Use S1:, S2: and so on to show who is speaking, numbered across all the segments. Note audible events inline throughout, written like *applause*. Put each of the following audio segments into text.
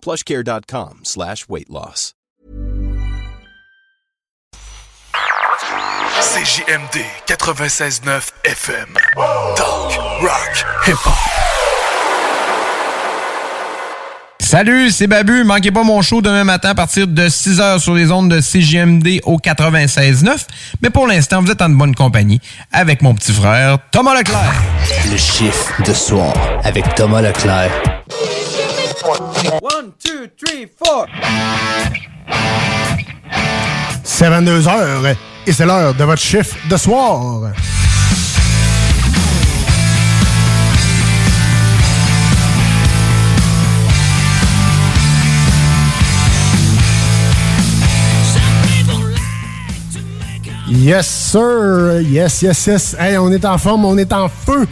S1: plushcare.com slash weight loss.
S2: CJMD 96.9 FM. Talk, rock, hip-hop.
S3: Salut, c'est Babu. Manquez pas mon show demain matin à partir de 6h sur les ondes de CJMD au 96.9. Mais pour l'instant, vous êtes en bonne compagnie avec mon petit frère Thomas Leclerc.
S4: Le chiffre de soir avec Thomas Leclerc.
S5: One, two, three, four.
S6: C'est 22h et c'est l'heure de votre chiffre de soir. Yes, sir. Yes, yes, yes. Hey, on est en forme, on est en feu.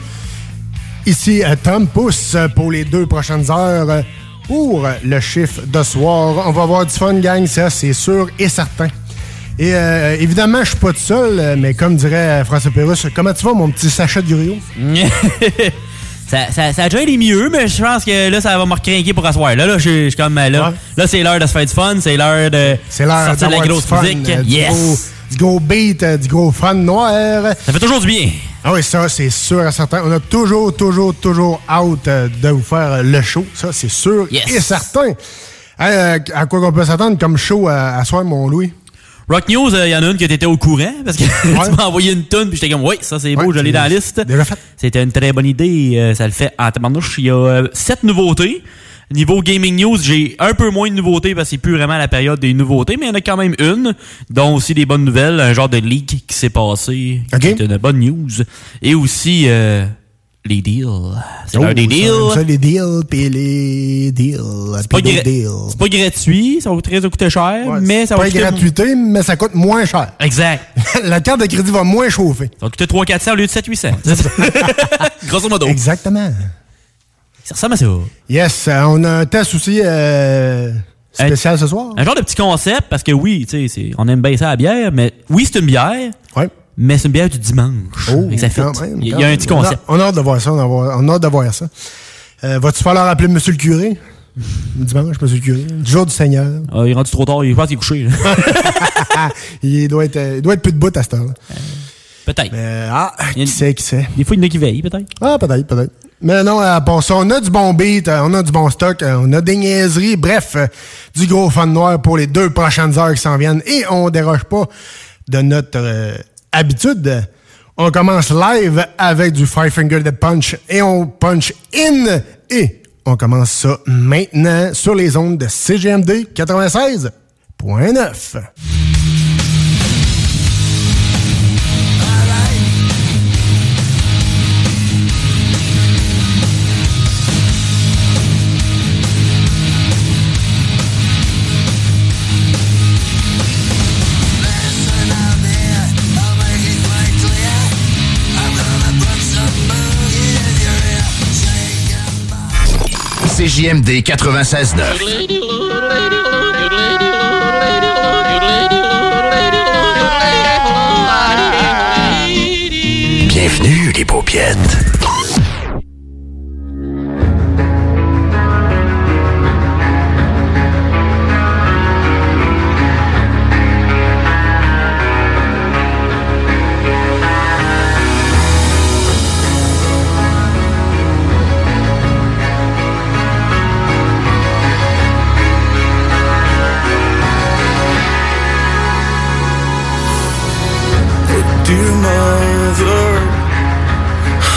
S6: Ici, euh, Tom Pousse pour les deux prochaines heures pour le chiffre de soir. On va avoir du fun, gang, ça, c'est sûr et certain. Et euh, évidemment, je suis pas tout seul, mais comme dirait François Pérusse, comment tu vas, mon petit Sacha Durio? *laughs*
S7: ça, ça, ça a déjà été mieux, mais je pense que là, ça va me recrinquer pour asseoir. Là, là, je suis- comme euh, là.
S6: Ouais.
S7: Là, c'est l'heure de se faire du fun, c'est l'heure de sortir de la grosse
S6: du fun,
S7: musique.
S6: euh, du
S7: yes!
S6: Du gros beat, euh, du gros fun noir.
S7: Ça fait toujours du bien.
S6: Ah oui, ça, c'est sûr et certain. On a toujours, toujours, toujours hâte euh, de vous faire euh, le show. Ça, c'est sûr
S7: Yes.
S6: et certain. Hey, à quoi qu'on peut s'attendre comme show à, à soir, mon Louis?
S7: Rock News, il y en a une que t'étais au courant parce que *laughs* tu m'as envoyé une tonne puis j'étais comme oui, ça c'est beau,
S6: Ouais,
S7: je l'ai dans la liste.
S6: Déjà fait.
S7: C'était une très bonne idée, euh, ça le fait en tabarnouche. Il y a euh, sept nouveautés. Niveau gaming news, j'ai un peu moins de nouveautés parce que c'est plus vraiment la période des nouveautés, mais il y en a quand même une, dont aussi des bonnes nouvelles, un genre de leak qui s'est passé,
S6: Ok.
S7: qui est une bonne news. Et aussi euh, les deals. C'est l'heure des
S6: Oh, ça,
S7: deals.
S6: Ça, les deals, puis les deals.
S7: C'est pas, gra-
S6: deals.
S7: gratuit, ça va très coûter cher,
S6: Ouais,
S7: mais ça va
S6: pas
S7: coûter...
S6: gratuité, mais ça coûte moins cher.
S7: Exact. *laughs*
S6: La carte de crédit va moins chauffer.
S7: Ça va coûter 300-400 au lieu de 700-800. *laughs* *laughs* Grosso modo.
S6: Exactement.
S7: Ça ressemble à ça.
S6: Yes, euh, on a un test aussi euh, spécial ce soir.
S7: Un genre de petit concept, parce que oui, tu sais, c'est- on aime bien ça la bière, mais oui, c'est une bière,
S6: Ouais.
S7: mais c'est une bière du dimanche.
S6: Oh,
S7: Fait ça
S6: même,
S7: Il y a- un petit concept.
S6: On a, on a hâte de voir ça. On a, on a hâte de voir ça. Euh, Vas-tu falloir appeler Monsieur le curé? Dimanche, Monsieur le curé. Du jour du Seigneur.
S7: Ah, il est rendu trop tard, il pense qu'il est couché. *laughs*
S6: il, doit être, euh, il doit être plus de bout à cette heure.
S7: peut-être.
S6: Euh, ah,
S7: Il y a
S6: qui sait, qui sait?
S7: Des fois, il y en a qui veillent, peut-être.
S6: Ah, peut-être, peut-être. Mais non, à part ça, on a du bon beat, euh, on a du bon stock, euh, on a des niaiseries, bref, euh, du gros fun noir pour les deux prochaines heures qui s'en viennent. Et on déroge pas de notre euh, habitude. On commence live avec du Five Finger Dead Punch et on punch in. Et on commence ça maintenant sur les ondes de CGMD 96.9.
S8: CJMD 96.9. Bienvenue les paupiètes.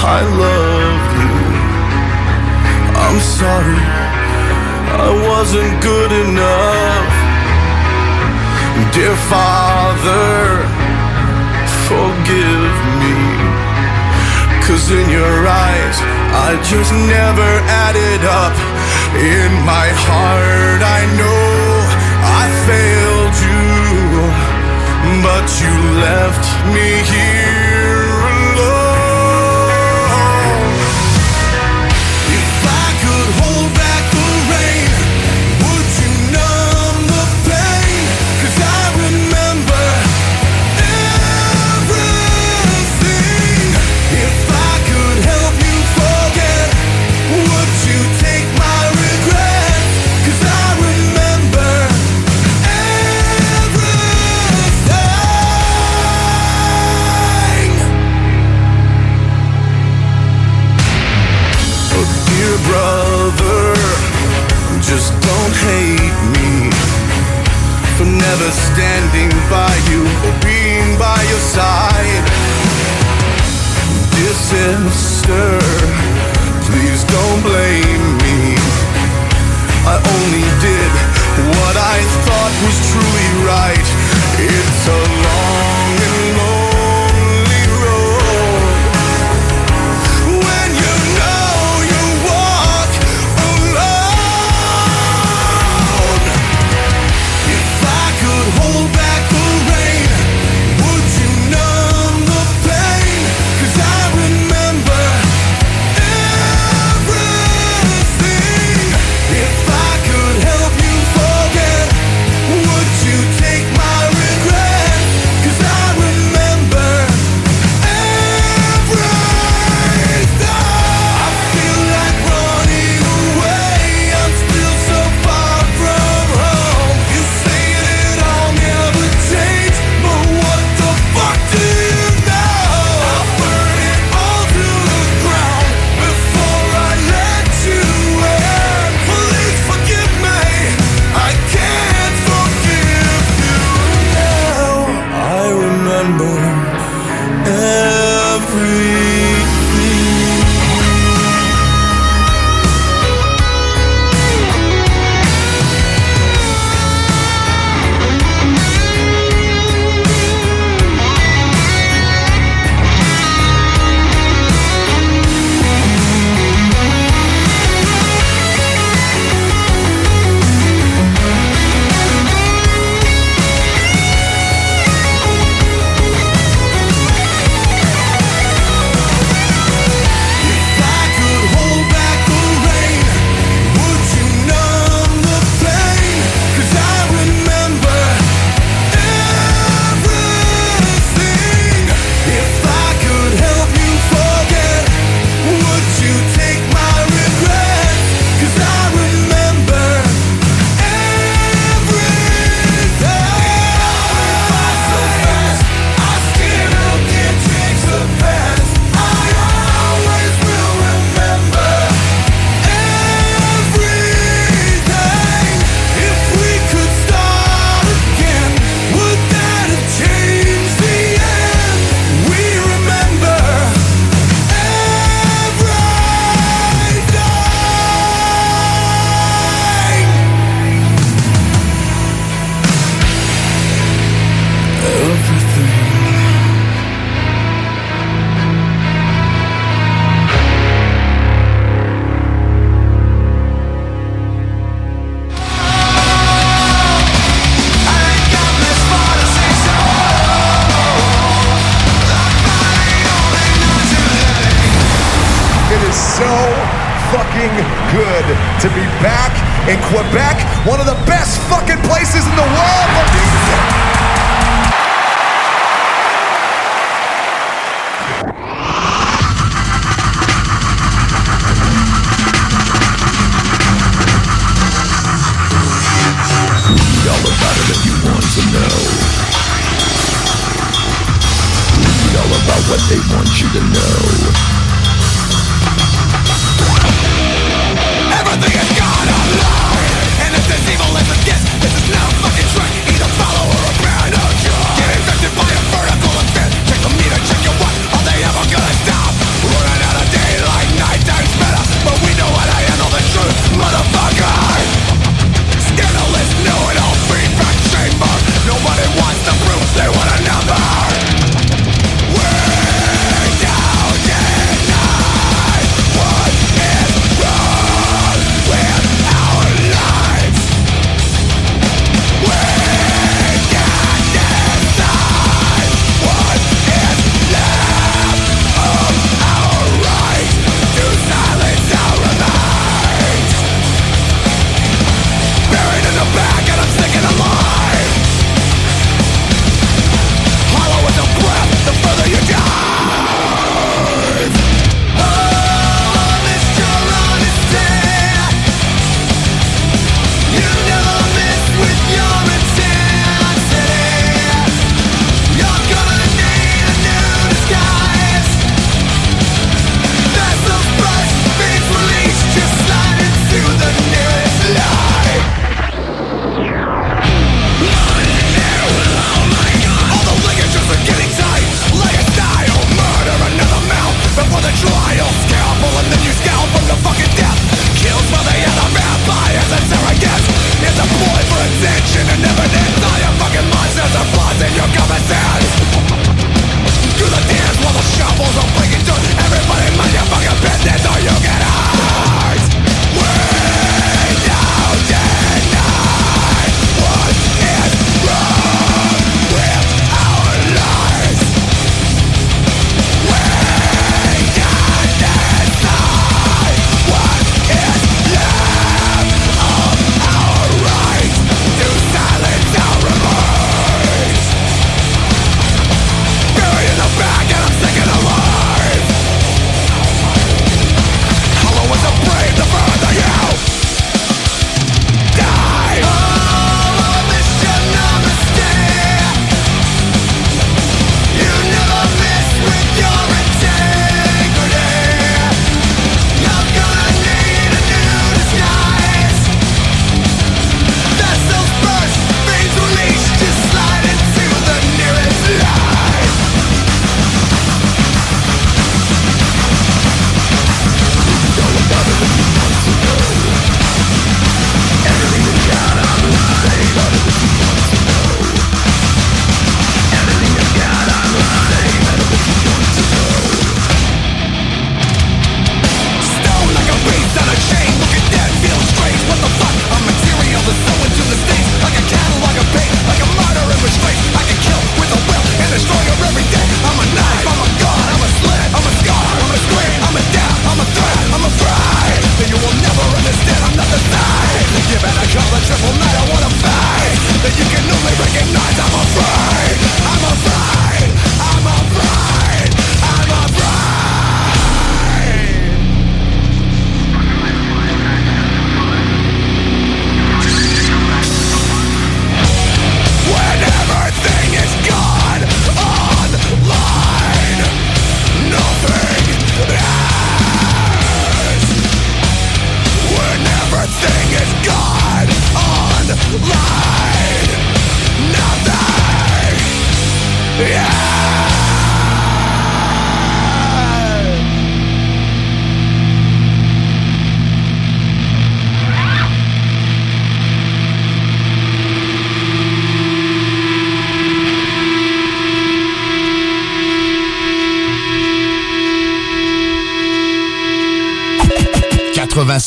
S5: I love you. I'm sorry, I wasn't good enough. Dear Father, forgive me. Cause in your eyes, I just never added up. In my heart, I know I failed you, but you left me here. just standing by you or being by your side. Dear sister, please don't blame me. I only did what I thought was truly right. It's a long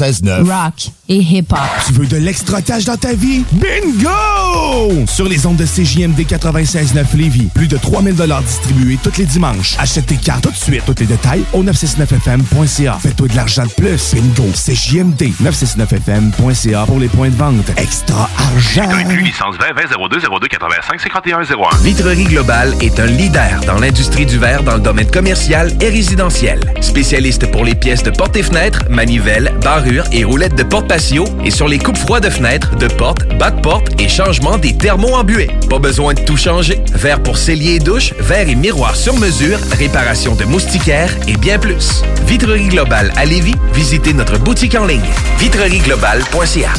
S9: 96.9.
S10: Rock et hip-hop.
S9: Tu veux de l'extra cash dans ta vie? Bingo! Sur les ondes de CJMD 96.9 Lévis, plus de 3000 distribués tous les dimanches. Achète tes cartes tout de suite. Tous les détails au 969FM.ca. Fais-toi de l'argent de plus. Bingo! CJMD 969FM.ca pour les points de vente. Extra argent!
S11: licence 20 20 02 02 85 51 01.
S12: Vitrerie Globale est un leader dans l'industrie du verre dans le domaine commercial et résidentiel. Spécialiste pour les pièces de portes et fenêtres, manivelles, barrures et roulettes de porte patio et sur les coupes froides de fenêtres, de portes, bas de porte et des thermos en buée. Pas besoin de tout changer. Verre pour cellier et douche, verre et miroir sur mesure, réparation de moustiquaires et bien plus. Vitrerie Globale à Lévis, visitez notre boutique en ligne vitrerieglobale.ca.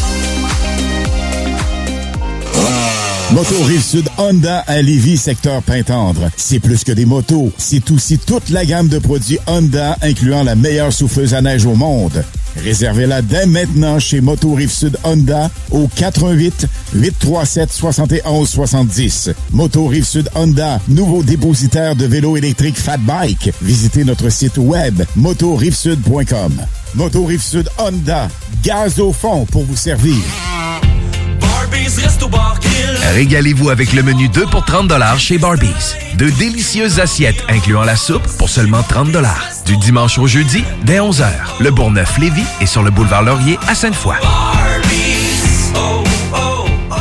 S13: Moto Rive-Sud Honda à Lévis, secteur Pintendre. C'est plus que des motos, c'est aussi toute la gamme de produits Honda, incluant la meilleure souffleuse à neige au monde. Réservez-la dès maintenant chez Moto Rive-Sud Honda au 88 837 71 70. Moto Rive-Sud Honda, nouveau dépositaire de vélos électriques Fat Bike. Visitez notre site web motorivesud.com. Moto Rive-Sud Honda, gaz au fond pour vous servir.
S12: Régalez-vous avec le menu 2 pour 30 chez Barbies. De délicieuses assiettes incluant la soupe pour seulement 30 Du dimanche au jeudi, dès 11h. Le Bourgneuf-Lévis est sur le boulevard Laurier à Sainte-Foy.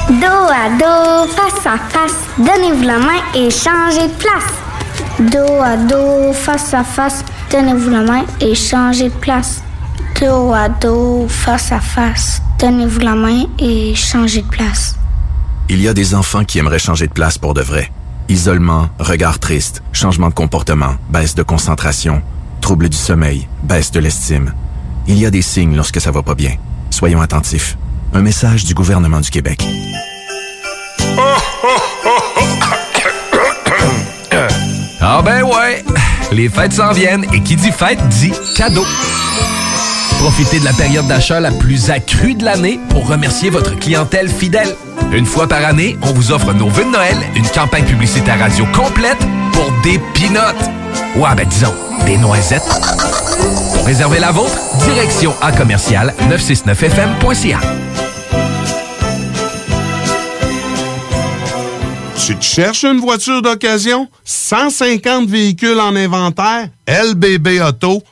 S14: Dos à dos, face à face, donnez-vous la main et changez de place. Dos à dos, face à face, donnez-vous la main et changez de place. Dos à dos, face à face, donnez-vous la main et changez de place.
S15: Il y a des enfants qui aimeraient changer de place pour de vrai. Isolement, regard triste, changement de comportement, baisse de concentration, trouble du sommeil, baisse de l'estime. Il y a des signes lorsque ça va pas bien. Soyons attentifs. Un message du gouvernement du Québec.
S12: Ah ben ouais, les fêtes s'en viennent et qui dit fête dit cadeau. Profitez de la période d'achat la plus accrue de l'année pour remercier votre clientèle fidèle. Une fois par année, on vous offre nos vœux de Noël, une campagne publicitaire radio complète pour des pinottes. Ouais, ben disons, des noisettes. Pour réserver la vôtre, direction à commercial 969fm.ca.
S16: Tu te cherches une voiture d'occasion? 150 véhicules en inventaire? lbbauto.com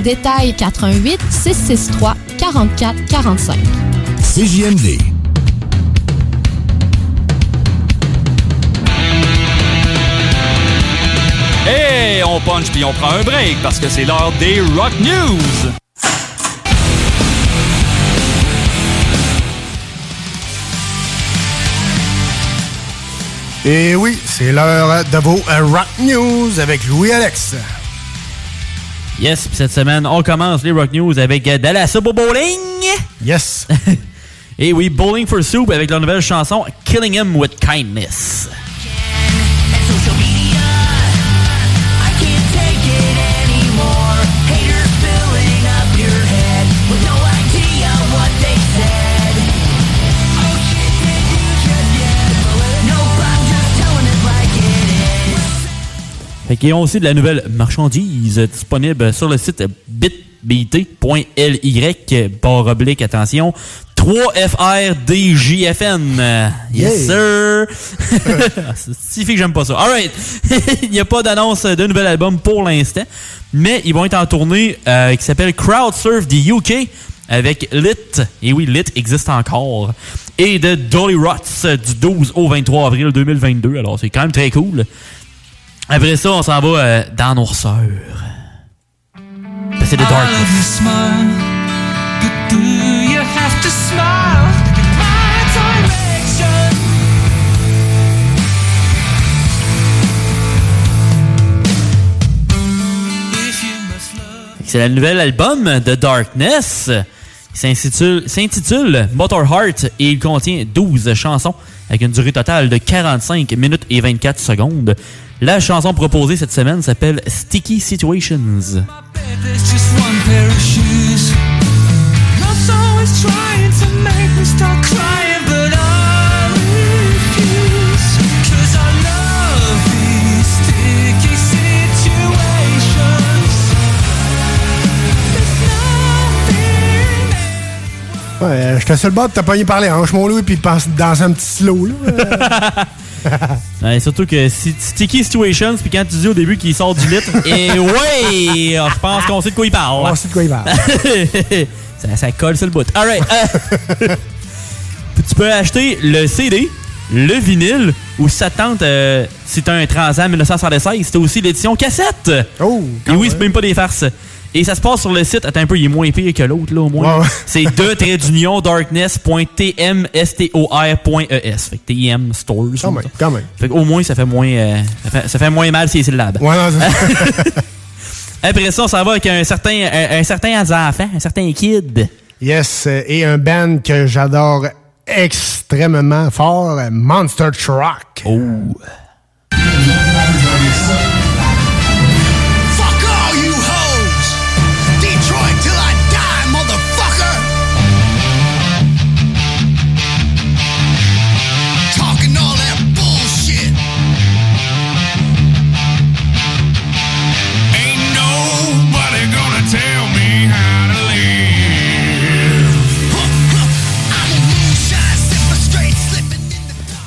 S17: détails 88 663 44 45.
S13: CJMD.
S7: Et on punch puis on prend un break parce que c'est l'heure des Rock News.
S6: Et oui, c'est l'heure de vos euh, Rock News avec Louis-Alex.
S7: Yes, puis cette semaine, on commence les Rock News avec Dallas au Bowling.
S6: Yes. *laughs*
S7: Et oui, Bowling for Soup avec leur nouvelle chanson Killing Him with Kindness. Fait qu'ils ont aussi de la nouvelle marchandise disponible sur le site bitbt.ly barre oblique, attention, 3FRDJFN. Yes, sir! *laughs* Si fait que j'aime pas ça. Alright! *laughs* Il n'y a pas d'annonce de nouvel album pour l'instant, mais ils vont être en tournée euh, qui s'appelle Crowd Surf du UK avec Lit. Et oui, Lit existe encore. Et de Dolly Rots du 12 au 23 avril 2022. Alors, c'est quand même très cool. Après ça, on s'en va euh, dans nos sœurs. C'est The Darkness. C'est le nouvel album de Darkness Il s'intitule s'intitule Motor Heart et il contient 12 chansons avec une durée totale de 45 minutes et 24 secondes. La chanson proposée cette semaine s'appelle Sticky Situations.
S6: Ouais, euh, j'étais sur le bord de te pogner par les hanches, mon loup, puis penser dans un petit slow, là. *laughs*
S7: Ouais, surtout que si- Sticky Situations, puis quand tu dis au début qu'il sort du litre, *laughs* et ouais, je pense qu'on sait de quoi il parle.
S6: On sait de quoi il parle. *laughs*
S7: ça, ça colle sur le bout. Alright. euh, puis tu peux acheter le CD, le vinyle, ou si ça te tente, euh, si t'as un Transam 1976, c'est aussi l'édition cassette.
S6: Oh!
S7: Et oui, c'est même pas des farces. Et ça se passe sur le site. Attends un peu, il est moins pire que l'autre, là, au moins.
S6: Ouais, ouais. *laughs*
S7: C'est de trait d'union darkness.tmstor.es. Fait que TM Stores.
S6: Quand même, quand même.
S7: Fait qu'au moins, ça fait moins, euh, ça, fait, ça fait moins mal ces syllabes.
S6: Ouais, non, c'est- *laughs*
S7: Après ça, on s'en va avec un certain, un, un certain enfant, un certain kid.
S6: Yes, euh, et un band que j'adore extrêmement fort, Monster Truck.
S7: Oh.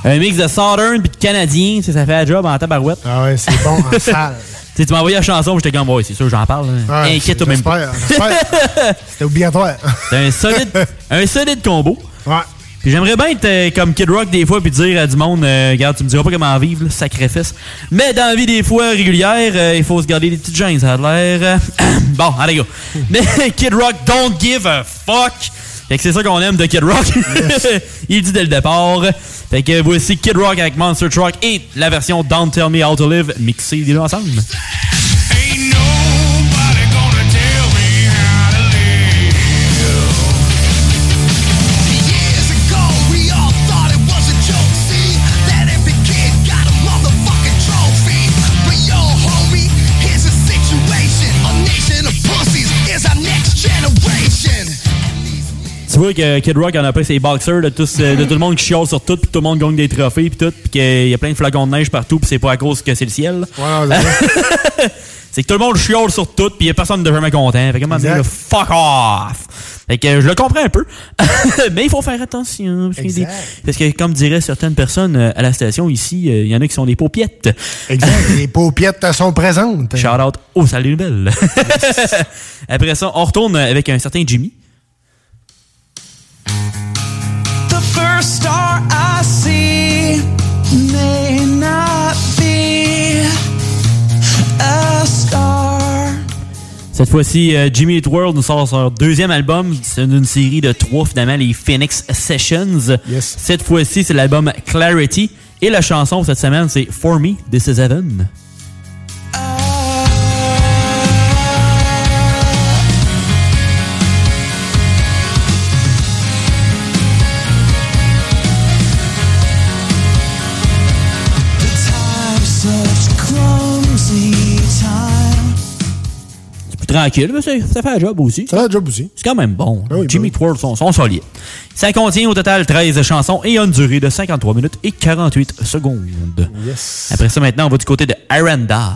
S7: Un mix de Southern puis de Canadien, ça fait la job en tabarouette.
S6: Ah ouais, c'est bon en *laughs* salle.
S7: Tu m'as envoyé la chanson, j'étais comme, ouais, c'est sûr, j'en parle. hein.
S6: Ouais,
S7: Inquiète-toi même pas. *laughs*
S6: C'était obligatoire.
S7: C'est un solide, *laughs* un solide combo.
S6: Ouais.
S7: Puis j'aimerais bien être euh, comme Kid Rock des fois puis dire à du monde, euh, regarde, tu me diras pas comment vivre, là, sacrifice. Mais dans la vie des fois régulière, euh, il faut se garder des petites gênes, ça a l'air. *coughs* bon, allez go. Mais Kid Rock, don't give a fuck. Fait que c'est ça qu'on aime de Kid Rock. *laughs* il dit dès le départ. Fait que voici Kid Rock avec Monster Truck et la version Don't Tell Me How to Live mixée les deux ensemble. Tu vois que Kid Rock en a pris ses boxers de, tous, euh, de tout le monde qui chiale sur tout, puis tout le monde gagne des trophées, puis tout, puis qu'il y a plein de flacons de neige partout, puis c'est pas à cause que c'est le ciel.
S6: Ouais, *laughs*
S7: c'est que tout le monde chiale sur tout, puis il y a personne de jamais content. Fait que, comment dire, fuck off! Fait que je le comprends un peu, *laughs* mais il faut faire attention. Parce, des- parce que, comme diraient certaines personnes euh, à la station ici, euh, il y en a qui sont des paupiettes.
S6: Exact. *laughs* Les paupiettes sont présentes.
S7: Shout out au Salut Nouvelle. Après ça, on retourne avec un certain Jimmy.
S5: The first star I see may not be a star.
S7: Cette fois-ci, euh, Jimmy Eat World nous sort son deuxième album. C'est une série de trois, finalement, les Phoenix Sessions. Cette fois-ci, c'est l'album Clarity. Et la chanson cette semaine, c'est For Me, This Is Heaven. Tranquille, mais ça fait un job aussi.
S6: Ça fait un job aussi.
S7: C'est quand même bon. Jimmy Eat World sont, sont solides. Ça contient au total 13 chansons et a une durée de 53 minutes et 48 secondes.
S6: Yes.
S7: Après ça, maintenant, on va du côté de Aranda.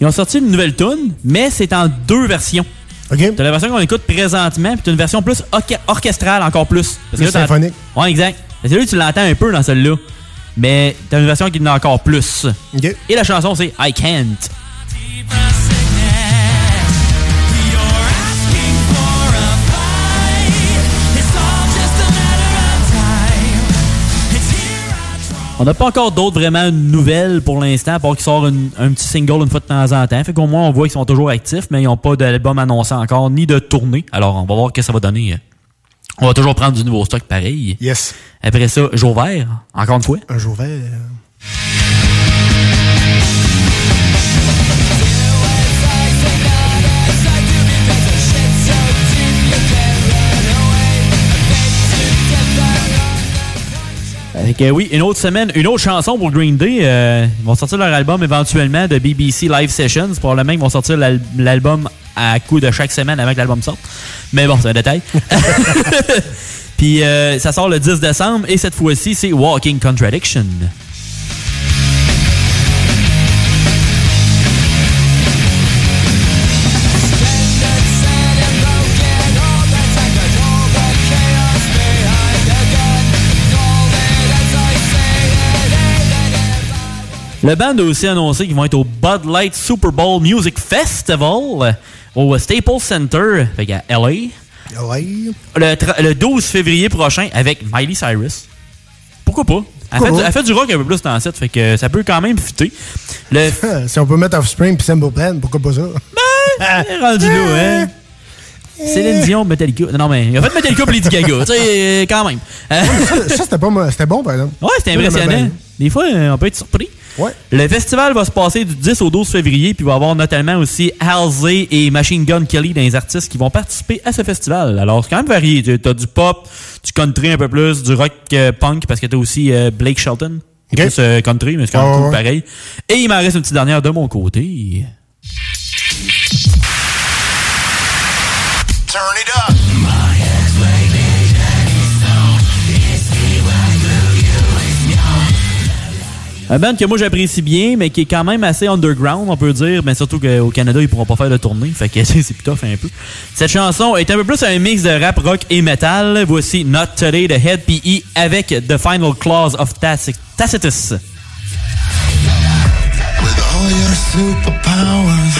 S7: Ils ont sorti une nouvelle tune, mais c'est en deux versions. T'as la version qu'on écoute présentement, puis t'as une version plus orchestrale encore plus. Là, t'as-
S6: symphonique.
S7: Ouais, exact. Parce que là, tu l'entends un peu dans celle-là. Mais t'as une version qui en a encore plus. Et la chanson, c'est I Can't. On n'a pas encore d'autres vraiment nouvelles pour l'instant, à part qu'ils sortent une- un petit single une fois de temps en temps. Fait qu'au moins, on voit qu'ils sont toujours actifs, mais ils n'ont pas d'album annoncé encore, ni de tournée. Alors, on va voir ce que ça va donner euh, On va toujours prendre du nouveau stock pareil.
S6: Yes.
S7: Après ça, jour vert, encore une fois.
S6: Un jour
S7: oui, une autre semaine, une autre chanson pour Green Day. euh, ils vont sortir leur album éventuellement de BBC Live Sessions. Probablement ils vont sortir l'al- l'album à coup de chaque semaine avant que l'album sorte. Mais bon, c'est un détail. *laughs* *laughs* Puis euh, ça sort le 10 décembre et cette fois-ci, c'est Walking Contradiction. Le band a aussi annoncé qu'ils vont être au Bud Light Super Bowl Music Festival au Staples Center, fait qu'à LA. Le, tra- le 12 février prochain avec Miley Cyrus. Pourquoi pas? Elle fait,
S6: Pourquoi
S7: elle fait du rock un peu plus dans cette, fait que ça peut quand même fitter. Le *laughs*
S6: si on peut mettre Offspring puis Simple Plan, pourquoi pas ça?
S7: Ben, *laughs* rendu là, hein? Céline Dion, Metallica. Non, mais il a fait Metallica pour Lady Gaga, tu sais, quand même.
S6: ça, ça, c'était pas mo- c'était bon, par exemple.
S7: Ouais, c'était impressionnant. Des fois, euh, on peut être surpris.
S6: Ouais.
S7: Le festival va se passer du 10 au 12 février, puis il va y avoir notamment aussi Halsey et Machine Gun Kelly dans les artistes qui vont participer à ce festival. Alors, c'est quand même varié. Tu as du pop, du country un peu plus, du rock euh, punk, parce que tu as aussi euh, Blake Shelton, qui est plus euh, country, mais c'est quand même cool
S6: ouais.
S7: pareil. Et il m'en reste une petite dernière de mon côté.
S5: Turn it up.
S7: Un band que moi j'apprécie bien, mais qui est quand même assez underground, on peut dire, mais surtout qu'au Canada, ils pourront pas faire de tournée, fait que *laughs* c'est plutôt tough un peu. Cette chanson est un peu plus un mix de rap, rock et metal. Voici Not Today de Head PE avec The Final Clause of Taci- Tacitus.
S5: With all your superpowers,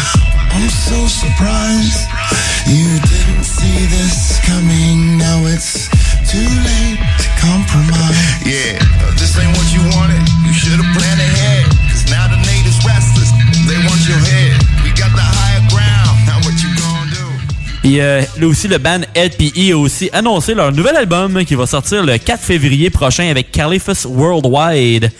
S5: I'm so surprised you didn't see this coming. Now it's too late to compromise. Yeah, this ain't what you wanted.
S7: Et euh, là aussi, le band LPE a aussi annoncé leur nouvel album qui va sortir le 4 février prochain avec Caliphus Worldwide.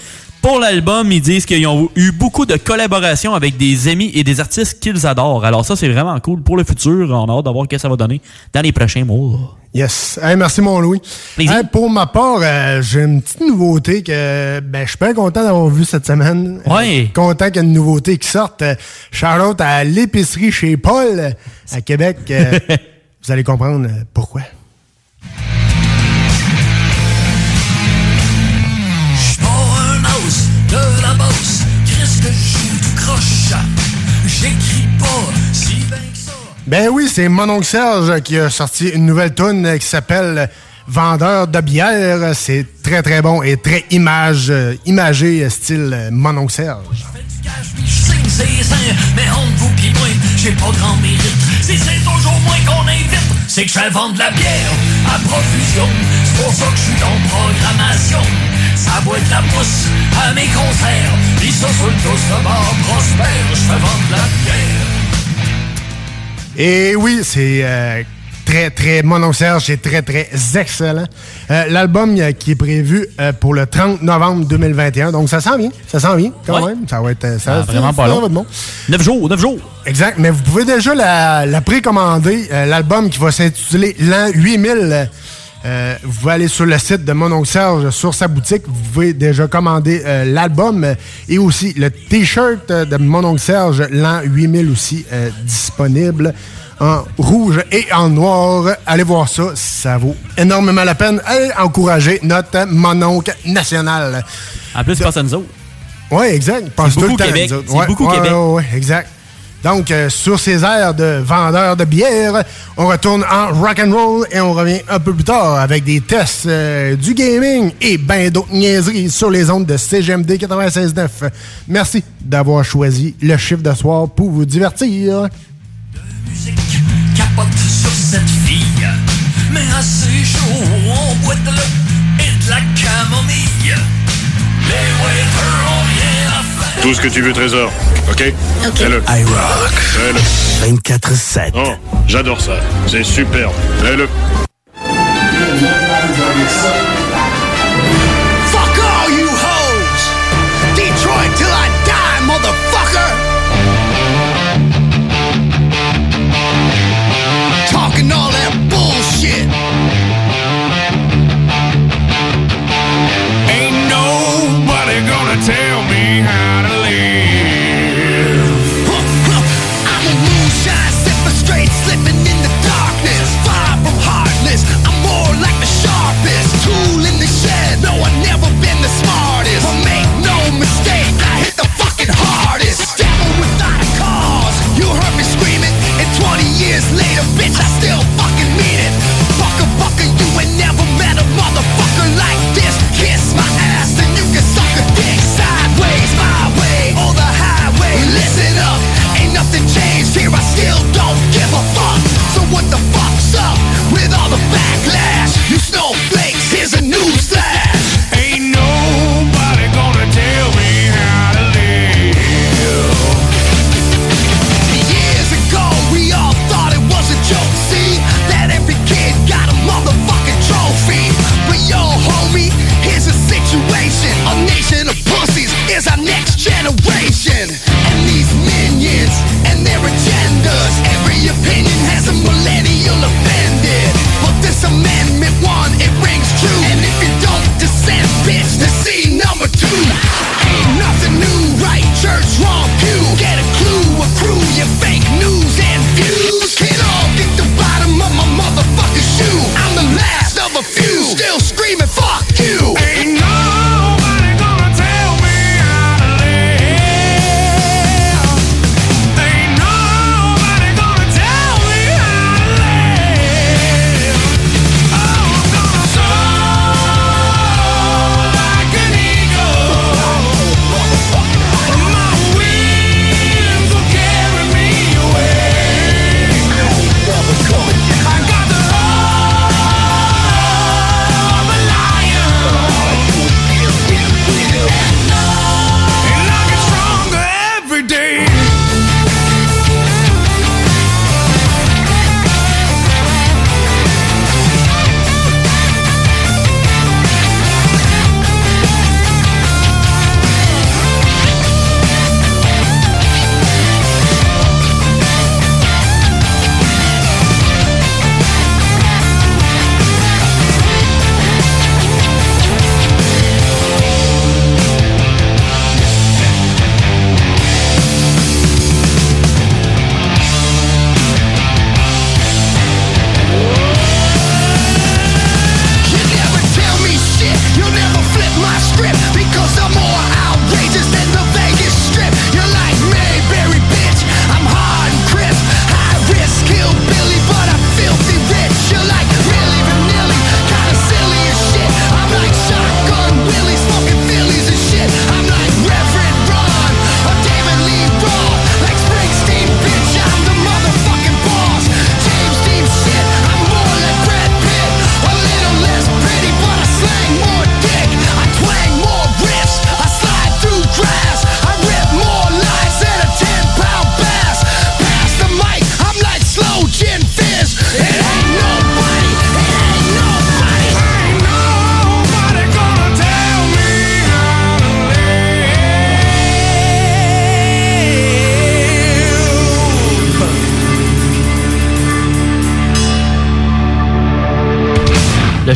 S7: Pour l'album, ils disent qu'ils ont eu beaucoup de collaborations avec des amis et des artistes qu'ils adorent. Alors ça, c'est vraiment cool pour le futur. On a hâte de voir ce que ça va donner dans les prochains mois.
S6: Yes. Hey, merci, mon Louis. Hey, pour ma part, euh, j'ai une petite nouveauté que ben, je suis bien content d'avoir vu cette semaine. Euh, content qu'il y ait une nouveauté qui sorte. Euh, Shout-out à l'épicerie chez Paul à Québec. Euh, *laughs* vous allez comprendre pourquoi. Ben oui, c'est mon oncle Serge qui a sorti une nouvelle tune qui s'appelle Vendeur de bière. C'est très très bon et très image, imagé style mon oncle Serge.
S5: Mais entre vous pis moi, j'ai pas grand mérite. Si c'est toujours moi qu'on invite, c'est que je fais vendre la bière à profusion. C'est pour ça que je suis en programmation. Ça boit de la mousse à mes concerts. Pis ça sur le dos de bord prospère, je fais vendre la bière.
S6: Et oui, c'est euh, très, très, mon oncle Serge, c'est très, très excellent. Euh, L'album euh, qui est prévu euh, pour le 30 novembre 2021, donc ça sent bien, ça sent bien quand
S7: Ouais.
S6: même. Ça va être, ça
S7: Ah, vraiment pas long.
S6: être bon.
S7: 9 jours, 9 jours.
S6: Exact, mais vous pouvez déjà la, la précommander, l'album qui va s'intituler L'an 8000. Euh, vous pouvez aller sur le site de Mon Serge, sur sa boutique. Vous pouvez déjà commander euh, l'album euh, et aussi le T-shirt de Mon Serge, l'an 8000 aussi euh, disponible en rouge et en noir. Allez voir ça, ça vaut énormément la peine. Allez encourager notre Mon Oncle national.
S7: En plus, c'est pas ça nous autres.
S6: Oui, exact.
S7: C'est
S6: tout le
S7: beaucoup
S6: temps à nous autres.
S7: C'est beaucoup
S6: ouais,
S7: Québec.
S6: ouais, exact. Donc, euh, sur ces airs de vendeurs de bière, on retourne en rock and roll et on revient un peu plus tard avec des tests euh, du gaming et ben d'autres niaiseries sur les ondes de CGMD 96.9. Merci d'avoir choisi le chiffre de soir pour vous divertir.
S5: capote sur cette fille. Mais assez chaud, on boit de et de la camomille. Les
S10: tout ce que tu veux, trésor. OK
S5: OK.
S10: Fais-le.
S4: I rock.
S10: Fais-le.
S4: 24-7.
S10: Oh, j'adore ça. C'est superbe. Fais-le.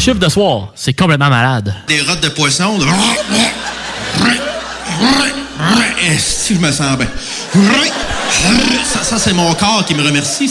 S7: chiffre de soir, c'est complètement malade.
S18: Des rottes de poisson. De... Si je me sens bien? Ça, c'est mon corps qui me remercie.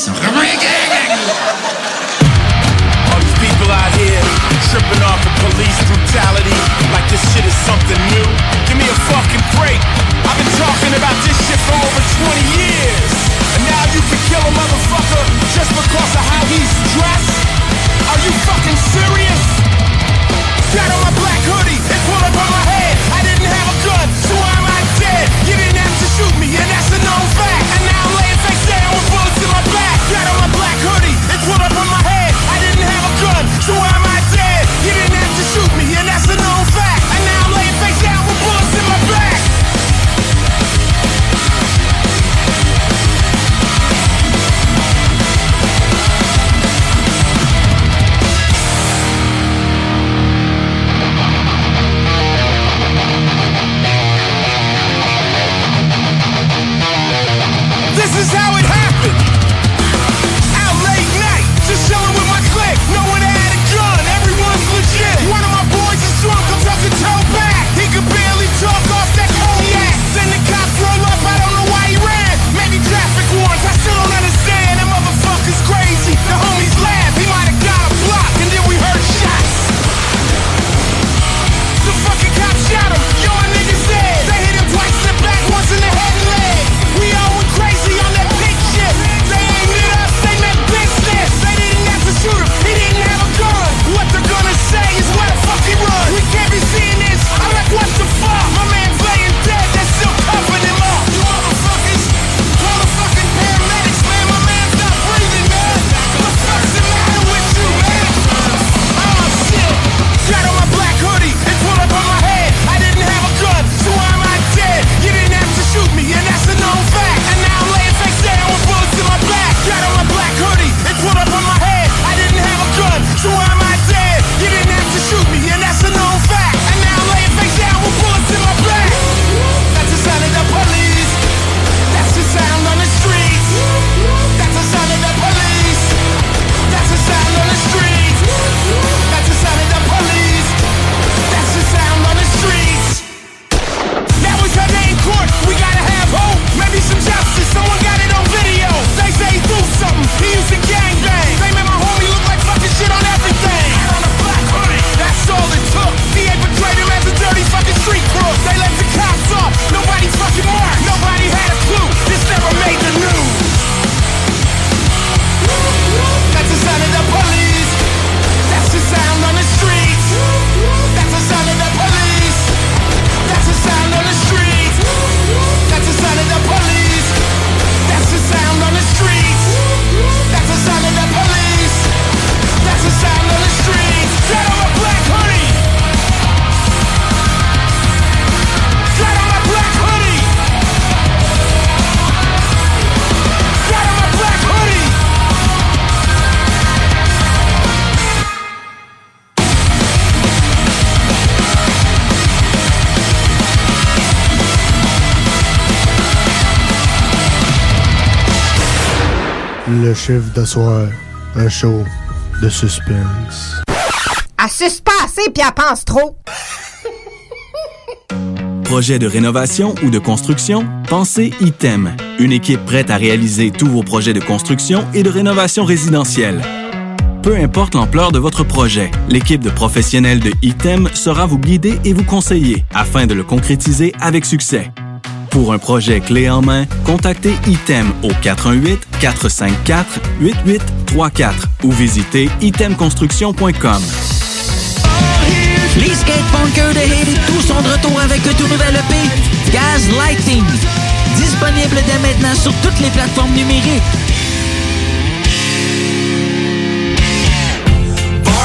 S6: Chiffre de soir, un show de suspense.
S19: Pas assez puis elle pense trop.
S20: Projet de rénovation ou de construction? Pensez ITEM. Une équipe prête à réaliser tous vos projets de construction et de rénovation résidentielle. Peu importe l'ampleur de votre projet, l'équipe de professionnels de ITEM sera vous guider et vous conseiller afin de le concrétiser avec succès. Pour un projet clé en main, contactez ITEM au 418-454-8834 ou visitez itemconstruction.com.
S21: Les skatepunkers de Haiti tous sont de retour avec un tout nouvel EP, Gaz Lighting. Disponible dès maintenant sur toutes les plateformes numériques.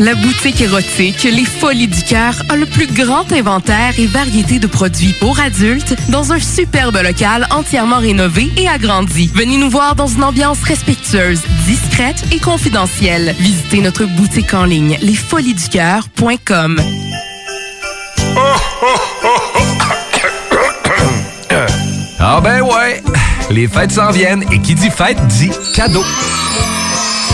S22: La boutique érotique Les Folies du Cœur a le plus grand inventaire et variété de produits pour adultes dans un superbe local entièrement rénové et agrandi. Venez nous voir dans une ambiance respectueuse, discrète et confidentielle. Visitez notre boutique en ligne lesfoliesducoeur.com.
S12: Ah ben ouais, les fêtes s'en viennent et qui dit fête dit cadeau.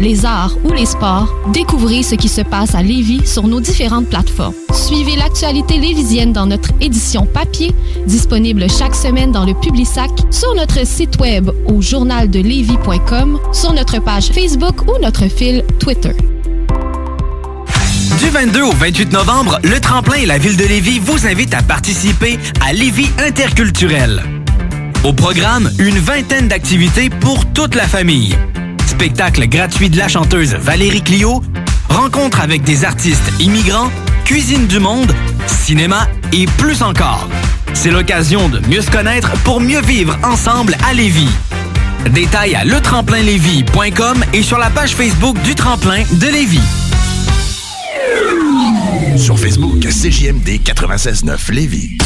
S17: les arts ou les sports, découvrez ce qui se passe à Lévis sur nos différentes plateformes. Suivez l'actualité lévisienne dans notre édition papier, disponible chaque semaine dans le Publisac, sur notre site web au journaldelevis.com, sur notre page Facebook ou notre fil Twitter.
S23: Du 22 au 28 novembre, le Tremplin et la Ville de Lévis vous invitent à participer à Lévis Interculturel. Au programme, une vingtaine d'activités pour toute la famille. Spectacle gratuit de la chanteuse Valérie Clio, rencontre avec des artistes immigrants, cuisine du monde, cinéma et plus encore. C'est l'occasion de mieux se connaître pour mieux vivre ensemble à Lévis. Détails à letremplinlévis.com et sur la page Facebook du Tremplin de Lévis.
S9: Sur Facebook, CJMD 96.9 Lévis.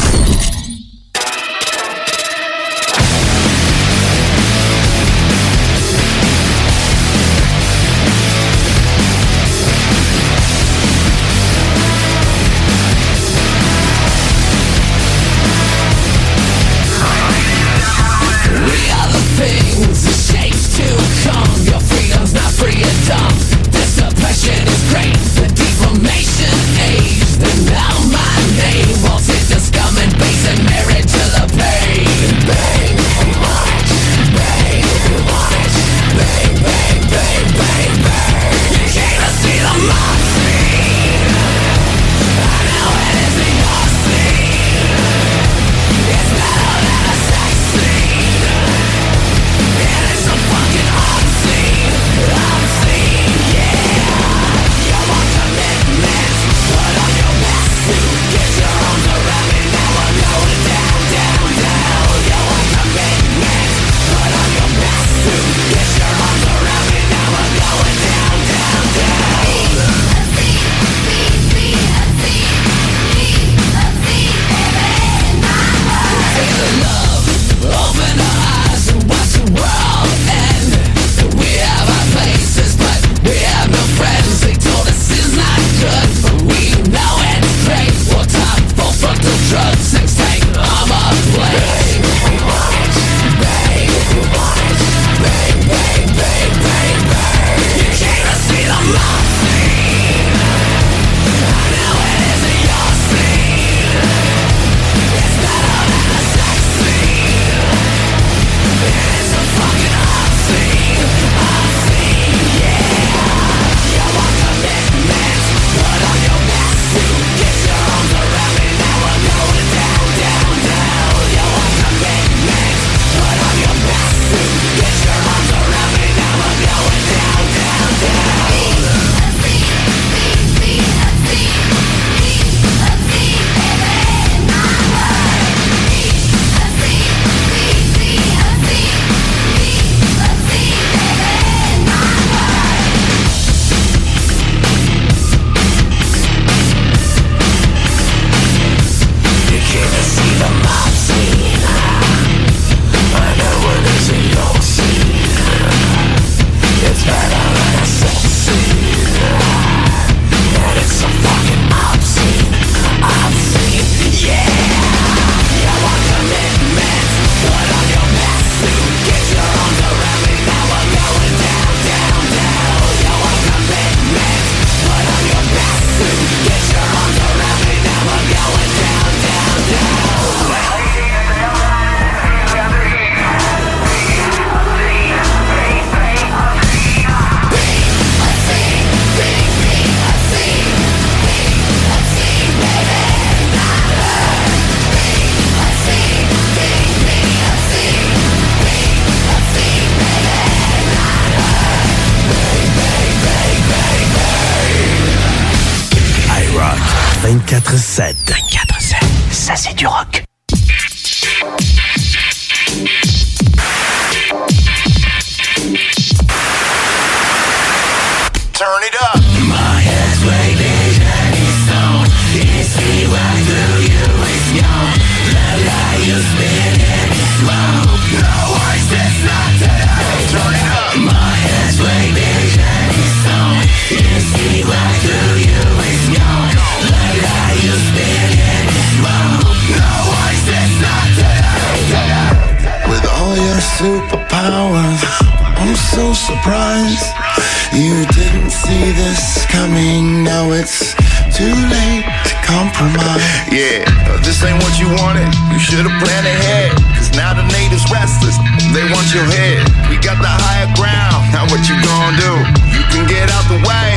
S24: Yeah, uh, this ain't what you wanted. You should've planned ahead. Cause now the natives restless. They want your head. We got the higher ground. Now what you gonna do? You can get out the way.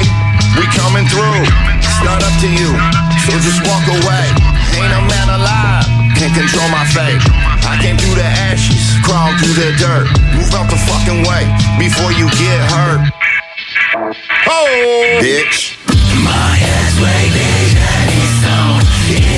S24: We coming through. It's not up to you. So just walk away. Ain't a man alive. Can't control my fate. I came through the ashes, crawled through the dirt. Move out the fucking way before you get hurt. Oh, bitch.
S25: My head's way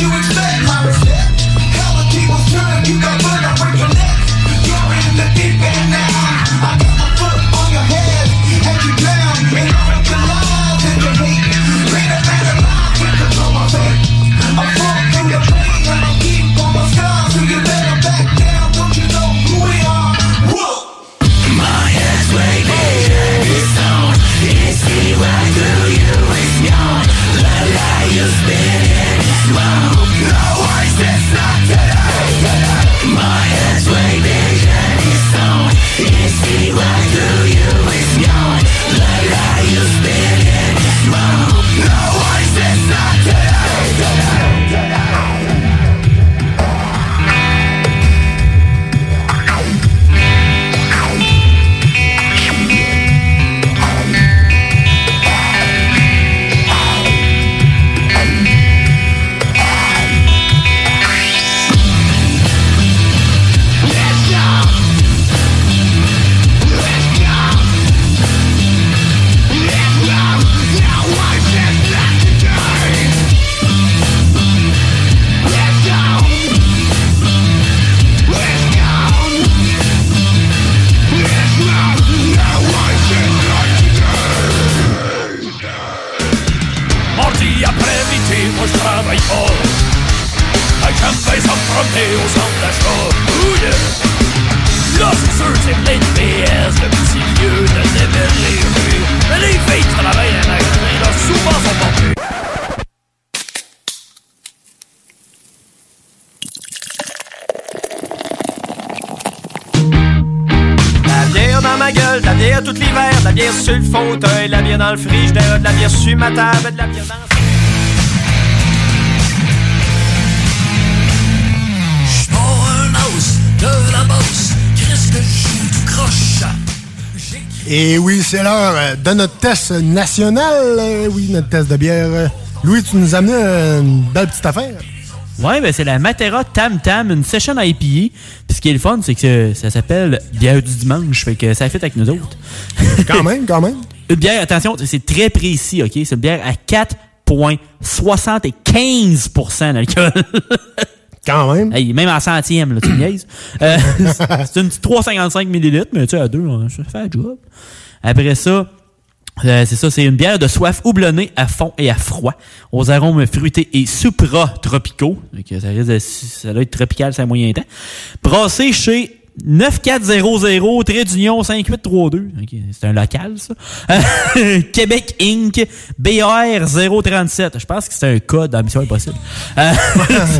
S25: you
S6: Et oui, c'est l'heure euh, de notre test national. Euh, Oui, notre test de bière. Louis, tu nous as amené euh, une belle petite affaire.
S7: Ouais, ben c'est la Matera Tam Tam, une session IPA. Puis ce qui est le fun, c'est que ça s'appelle bière du dimanche, fait que ça fait avec nous autres.
S6: quand *laughs* même, quand même.
S7: Une bière, attention, c'est très précis, ok? C'est une bière à 4,75% d'alcool. *laughs*
S6: Quand même.
S7: Hey, même en centième, là, tu niaises. Euh, *laughs* c'est une petite 3,55 millilitres, mais tu sais, à deux, hein, ça fait un job. Après ça, euh, c'est ça, c'est une bière de soif houblonnée à fond et à froid, aux arômes fruités et supra-tropicaux. Donc, ça risque de, ça doit être tropical, c'est un moyen temps. Brassée chez 9400 trait d'union 5832. Ok, c'est un local, ça. Euh, *laughs* Québec Inc. BR 037. Je pense que c'est un code Mission Impossible. Euh,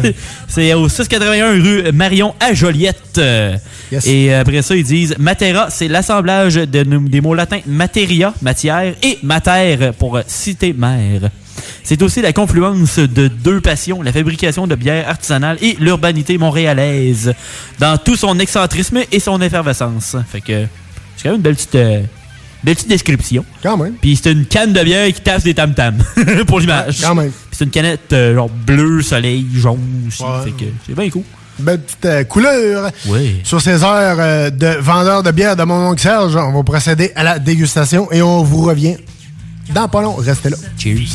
S7: c'est- *laughs* c'est au 681 rue Marion à Joliette. Euh, Et après ça, ils disent Matera, c'est l'assemblage de- des mots latins materia, matière, et mater pour cité mère. C'est aussi la confluence de deux passions, la fabrication de bières artisanales et l'urbanité montréalaise, dans tout son excentrisme et son effervescence. Fait que c'est quand même une belle petite, euh, belle petite description.
S6: Quand même.
S7: Puis c'est une canne de bière qui tasse des tam-tams, *laughs* pour l'image.
S6: Quand même.
S7: Puis c'est une canette euh, genre bleu, soleil, jaune aussi. Fait que c'est bien cool.
S6: Belle petite euh, couleur.
S7: Oui.
S6: Sur ces heures euh, de vendeur de bière de mon oncle Serge, on va procéder à la dégustation et on vous revient dans pas long. Restez là.
S7: Cheers.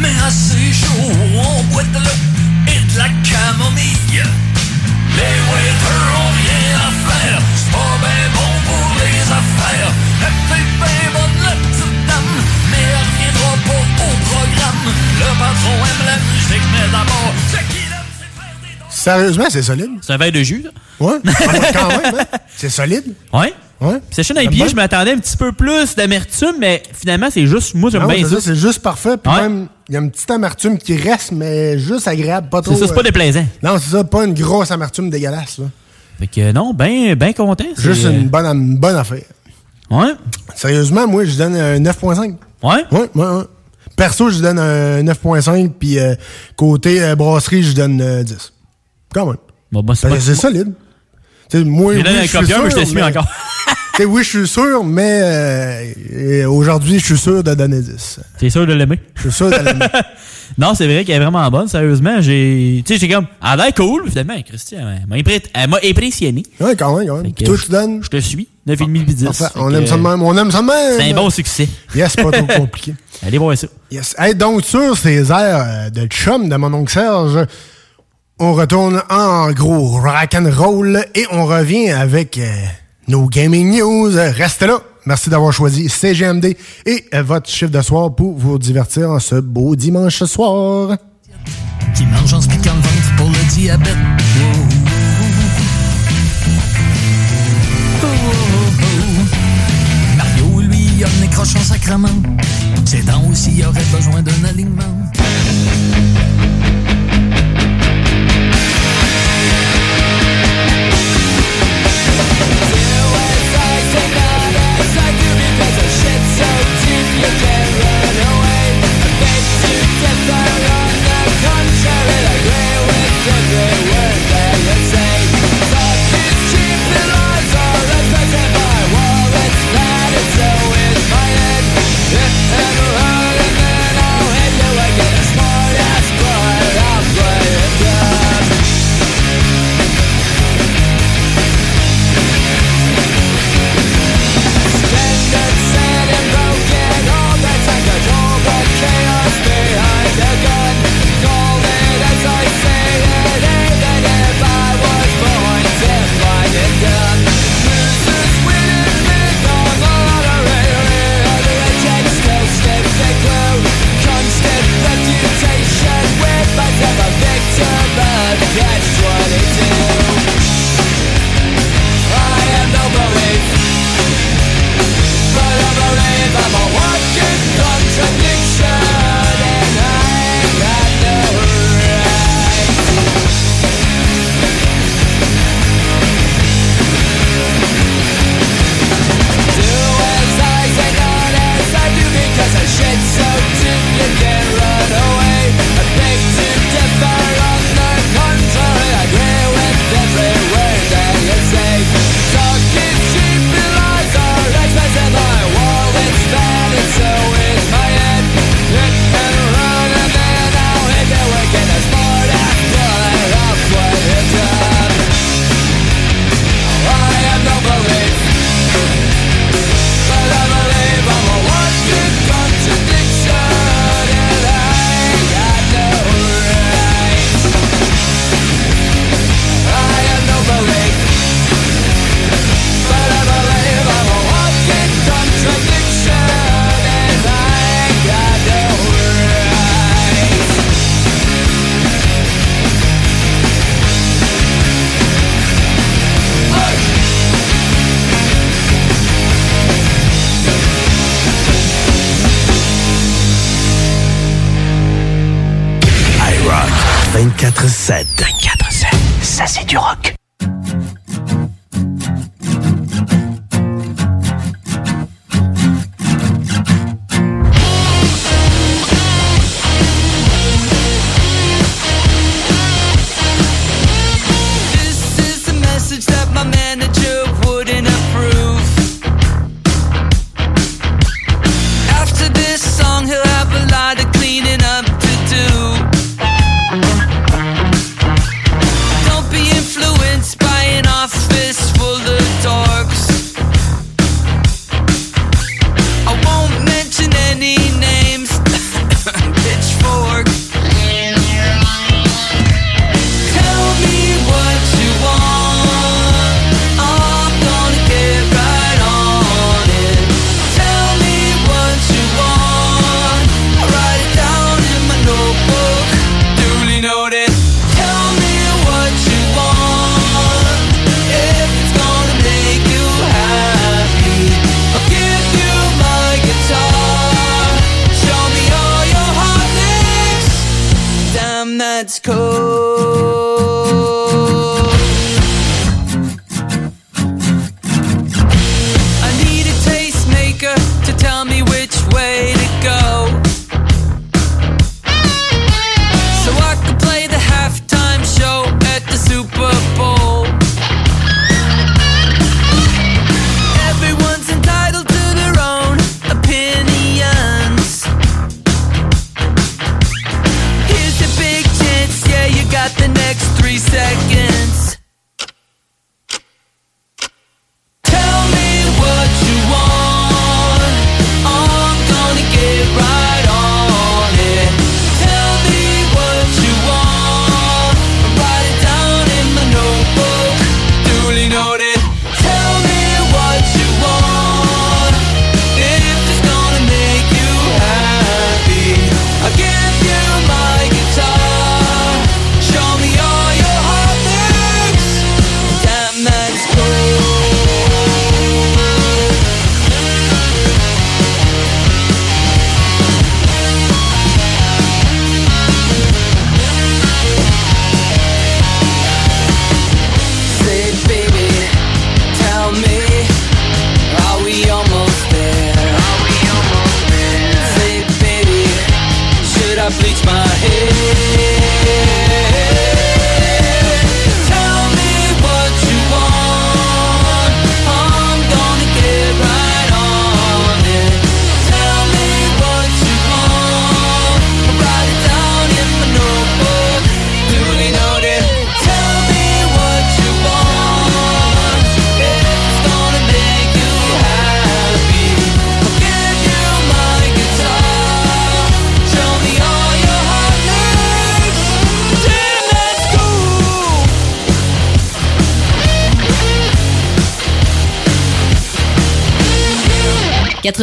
S9: Mais assez chaud, on boit de l'eau et de la camomille. Les waiters ont rien à faire, c'est pas ben bon pour les affaires. Elle fait ben bonne la petite dame, mais elle reviendra pas au programme. Le patron aime la musique, mais d'abord, ce qu'il aime, c'est
S6: Sérieusement, c'est solide.
S7: C'est un verre de jus, là.
S6: Ouais. Ah ouais, quand *laughs* même, hein. C'est solide.
S7: Ouais.
S6: Ouais. J'aime
S7: pieds,
S6: bien.
S7: je m'attendais un petit peu plus d'amertume, mais finalement, c'est juste, moi, j'aime bien
S6: c'est
S7: ça.
S6: c'est juste parfait. Puis
S7: Ouais.
S6: même, il y a une petite amertume qui reste, mais juste agréable, pas trop.
S7: C'est ça, c'est pas
S6: euh,
S7: déplaisant.
S6: Non, c'est ça, pas une grosse amertume dégueulasse. Là.
S7: Fait que non, ben, ben content.
S6: Juste
S7: euh,
S6: une bonne, une bonne affaire.
S7: Ouais.
S6: Sérieusement, moi, je donne un 9.5.
S7: Ouais?
S6: Ouais, ouais, ouais. Perso, je donne un 9.5, puis euh, côté euh, brasserie, je donne euh, 10. Quand même.
S7: Bon, bah, c'est
S6: solide. Tu sais, moi,
S7: Je
S6: oui,
S7: donne un copieur, mais je suis encore.
S6: Oui, je suis sûr, mais euh, aujourd'hui, je suis sûr de donner 10.
S7: T'es sûr de l'aimer?
S6: Je suis sûr de l'aimer. *laughs*
S7: non, c'est vrai qu'elle est vraiment bonne, sérieusement. J'ai. Tu sais, j'ai comme. Elle a l'air cool, finalement. Christian, elle m'a impressionné.
S6: Ouais, quand même, quand même. Toi,
S7: je-
S6: tu donnes?
S7: Je te suis. 9,5 puis 10.
S6: Parfait.
S7: Fait
S6: On aime ça de même. On aime ça de même.
S7: C'est un bon succès.
S6: Yes, pas trop *laughs* compliqué.
S7: Allez voir ça.
S6: Yes. Hey, donc, sur ces airs euh, de chum de mon oncle Serge, on retourne en gros rock'n'roll et on revient avec euh, nos gaming news. Restez là. Merci d'avoir choisi CGMD et euh, votre chiffre de soir pour vous divertir en ce beau dimanche soir.
S9: Qui mange en se le ventre pour le diabète. Oh, oh, oh, oh. Mario, lui, a le nez sacrement. Ses dents aussi auraient besoin d'un alignement.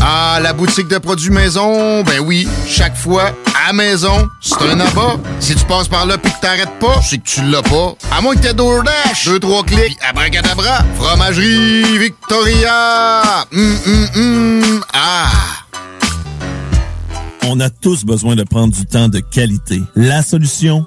S26: Ah, la boutique de produits maison, ben oui, chaque fois, à maison, c'est un abat. Si tu passes par là pis que t'arrêtes pas, c'est que tu l'as pas. À moins que t'aies DoorDash, deux, trois clics, abracadabra. Fromagerie Victoria! Hum, hum, hum, ah!
S27: On a tous besoin de prendre du temps de qualité. La solution,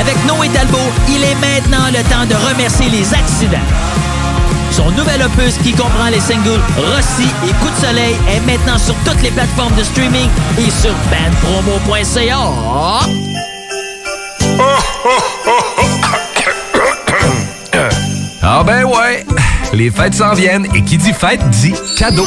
S21: Avec Noé Talbot, il est maintenant le temps de remercier les accidents. Son nouvel opus qui comprend les singles Rossi et Coup de soleil est maintenant sur toutes les plateformes de streaming et sur bandpromo.ca.
S12: Ah ben ouais, les fêtes s'en viennent et qui dit fête dit cadeau.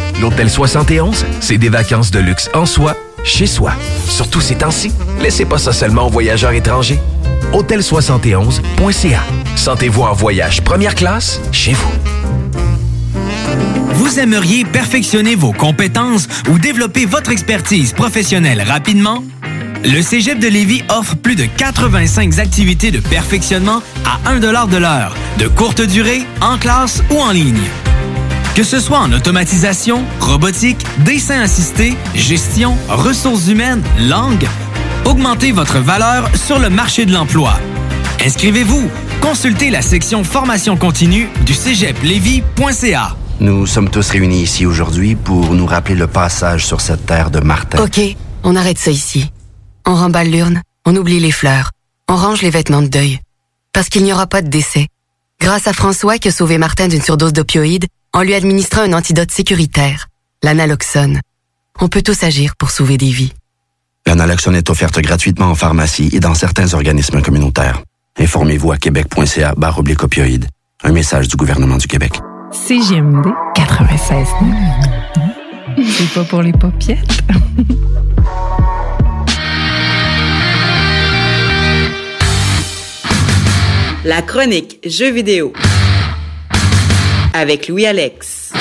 S12: L'Hôtel 71, c'est des vacances de luxe en soi, chez soi. Surtout ces temps-ci, laissez pas ça seulement aux voyageurs étrangers. Hôtel71.ca. Sentez-vous en voyage première classe chez vous.
S23: Vous aimeriez perfectionner vos compétences ou développer votre expertise professionnelle rapidement? Le Cégep de Lévis offre plus de 85 activités de perfectionnement à 1 de l'heure, de courte durée, en classe ou en ligne. Que ce soit en automatisation, robotique, dessin assisté, gestion, ressources humaines, langue, augmentez votre valeur sur le marché de l'emploi. Inscrivez-vous. Consultez la section formation continue du cégeplevy.ca.
S28: Nous sommes tous réunis ici aujourd'hui pour nous rappeler le passage sur cette terre de Martin.
S29: OK, on arrête ça ici. On remballe l'urne, on oublie les fleurs, on range les vêtements de deuil. Parce qu'il n'y aura pas de décès. Grâce à François qui a sauvé Martin d'une surdose d'opioïdes en lui administrant un antidote sécuritaire, l'analoxone. On peut tous agir pour sauver des vies.
S28: La naloxone est offerte gratuitement en pharmacie et dans certains organismes communautaires. Informez-vous à québec.ca barre oblique opioïdes. Un message du gouvernement du Québec.
S30: CGMD 96. C'est pas pour les paupiètes.
S31: La chronique Jeux vidéo avec Louis-Alex.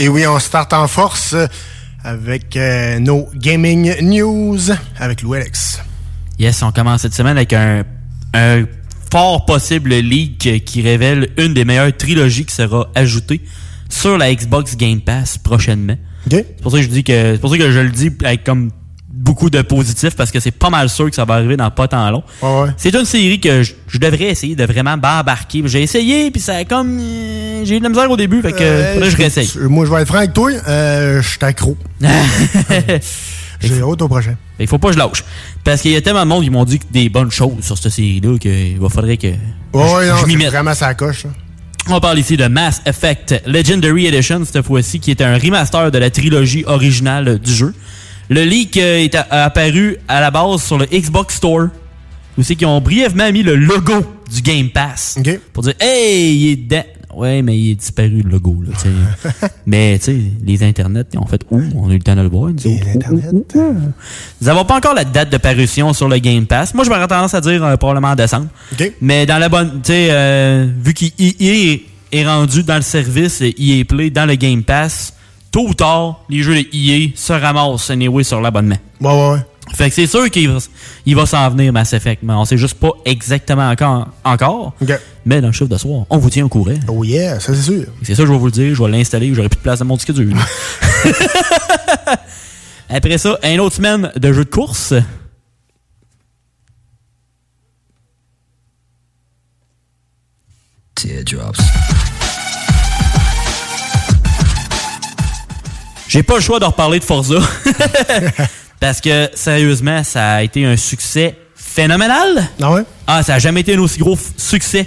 S6: Et oui, on start en force avec euh, nos gaming news avec Louis Alex.
S7: Yes, on commence cette semaine avec un, un fort possible leak qui révèle une des meilleures trilogies qui sera ajoutée sur la Xbox Game Pass prochainement. C'est pour ça que je dis que c'est pour ça que je le dis avec comme beaucoup de positifs parce que c'est pas mal sûr que ça va arriver dans pas tant long. C'est une série que je, je devrais essayer de vraiment embarquer. J'ai essayé puis ça a comme euh, j'ai eu de la misère au début fait que
S6: Euh,
S7: je réessaye.
S6: Moi, je vais être franc avec toi. Euh, je suis accro. *laughs* J'ai hâte au prochain.
S7: Il faut pas que je lâche. Parce qu'il y a tellement de monde qui m'ont dit des bonnes choses sur cette série-là qu'il va faudrait que je,
S6: ouais, non,
S7: je m'y mette.
S6: vraiment sa coche. ça.
S7: On parle ici de Mass Effect Legendary Edition, cette fois-ci, qui est un remaster de la trilogie originale du jeu. Le leak euh, est apparu à la base sur le Xbox Store. Où c'est qu'ils ont brièvement mis le logo du Game Pass. Pour dire, hey, il est dedans. Ouais, mais il est disparu le logo. Là, *laughs* mais tu sais, les internets, ils ont fait, ouh, on a eu le temps de le voir. nous autres. Ouh, ouh, ouh, ouh. Nous n'avons pas encore la date de parution sur le Game Pass. Moi, je m'aurais tendance à dire euh, probablement en décembre. Mais dans la bonne, tu sais, euh, vu qu'il est, est rendu dans le service EA Play, dans le Game Pass, tôt ou tard, les jeux de EA se ramassent anyway sur l'abonnement.
S6: Ouais, ouais, ouais.
S7: Fait que c'est sûr qu'il va, il va s'en venir Mass Effect, mais on sait juste pas exactement encore. encore. Mais dans le chiffre de soir, on vous tient au courant.
S6: Oh yeah, ça c'est sûr.
S7: C'est ça, je vais vous le dire, je vais l'installer, j'aurai plus de place dans mon disque dur. *laughs* *laughs* Après ça, une autre semaine de jeux de course.
S32: Teardrops.
S7: J'ai pas le choix de reparler de Forza. *laughs* Parce que, sérieusement, ça a été un succès phénoménal.
S6: Ah ouais?
S7: Ah, ça a jamais été un aussi gros succès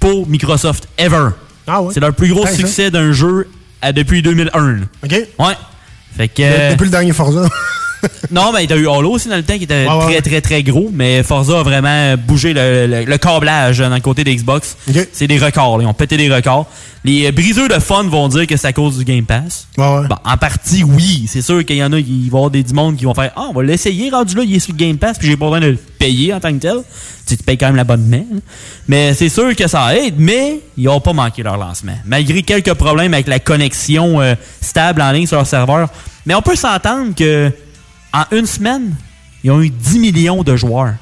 S7: pour Microsoft, ever.
S6: Ah ouais?
S7: C'est leur plus gros succès d'un jeu à- depuis 2001.
S6: OK.
S7: Ouais. Fait que...
S6: De- Depuis le dernier Forza. *laughs*
S7: non, mais t'as eu Halo aussi dans le temps qui était
S6: Ouais, ouais,
S7: très, très, très gros. Mais Forza a vraiment bougé le, le- le câblage dans le côté des Xbox. C'est des records. là. Ils ont pété des records. Les euh, briseux de fun vont dire que c'est à cause du Game Pass. Bon, en partie, oui. C'est sûr qu'il y en a qui vont y avoir des du monde qui vont faire Ah, on va l'essayer rendu là, il est sur le Game Pass, puis j'ai pas besoin de le payer en tant que tel. Tu, tu payes quand même l'abonnement. hein. Mais c'est sûr que ça aide, mais ils ont pas manqué leur lancement. Malgré quelques problèmes avec la connexion euh, stable en ligne sur leur serveur. Mais on peut s'entendre que en une semaine, ils ont eu 10 millions de joueurs.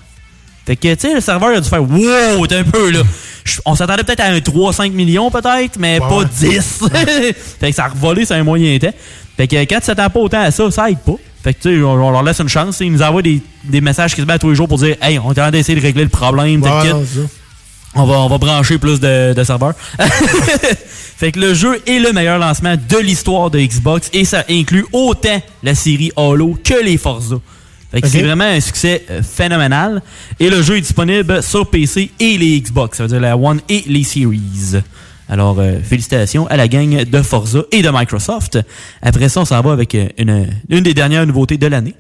S7: Fait que, tu sais, le serveur a dû faire Wow, t'es un peu là. On s'attendait peut-être à un 3-5 millions, peut-être, mais
S6: Ouais,
S7: pas
S6: ouais.
S7: 10. *laughs* fait que ça a revolé sur un moyen temps. Fait que quand tu t'attends pas autant à ça, ça aide pas. Fait que, tu sais, on, on leur laisse une chance. Ils nous envoient des, des messages quasiment à tous les jours pour dire Hey, on est en train d'essayer de régler le problème.
S6: Ouais,
S7: On va, on va brancher plus de, de serveurs. *laughs* fait que le jeu est le meilleur lancement de l'histoire de Xbox et ça inclut autant la série Halo que les Forza. Fait que c'est vraiment un succès euh, phénoménal. Et le jeu est disponible sur PC et les Xbox, ça veut dire la One et les Series. Alors, euh, félicitations à la gang de Forza et de Microsoft. Après ça, on s'en va avec euh, une, une des dernières nouveautés de l'année.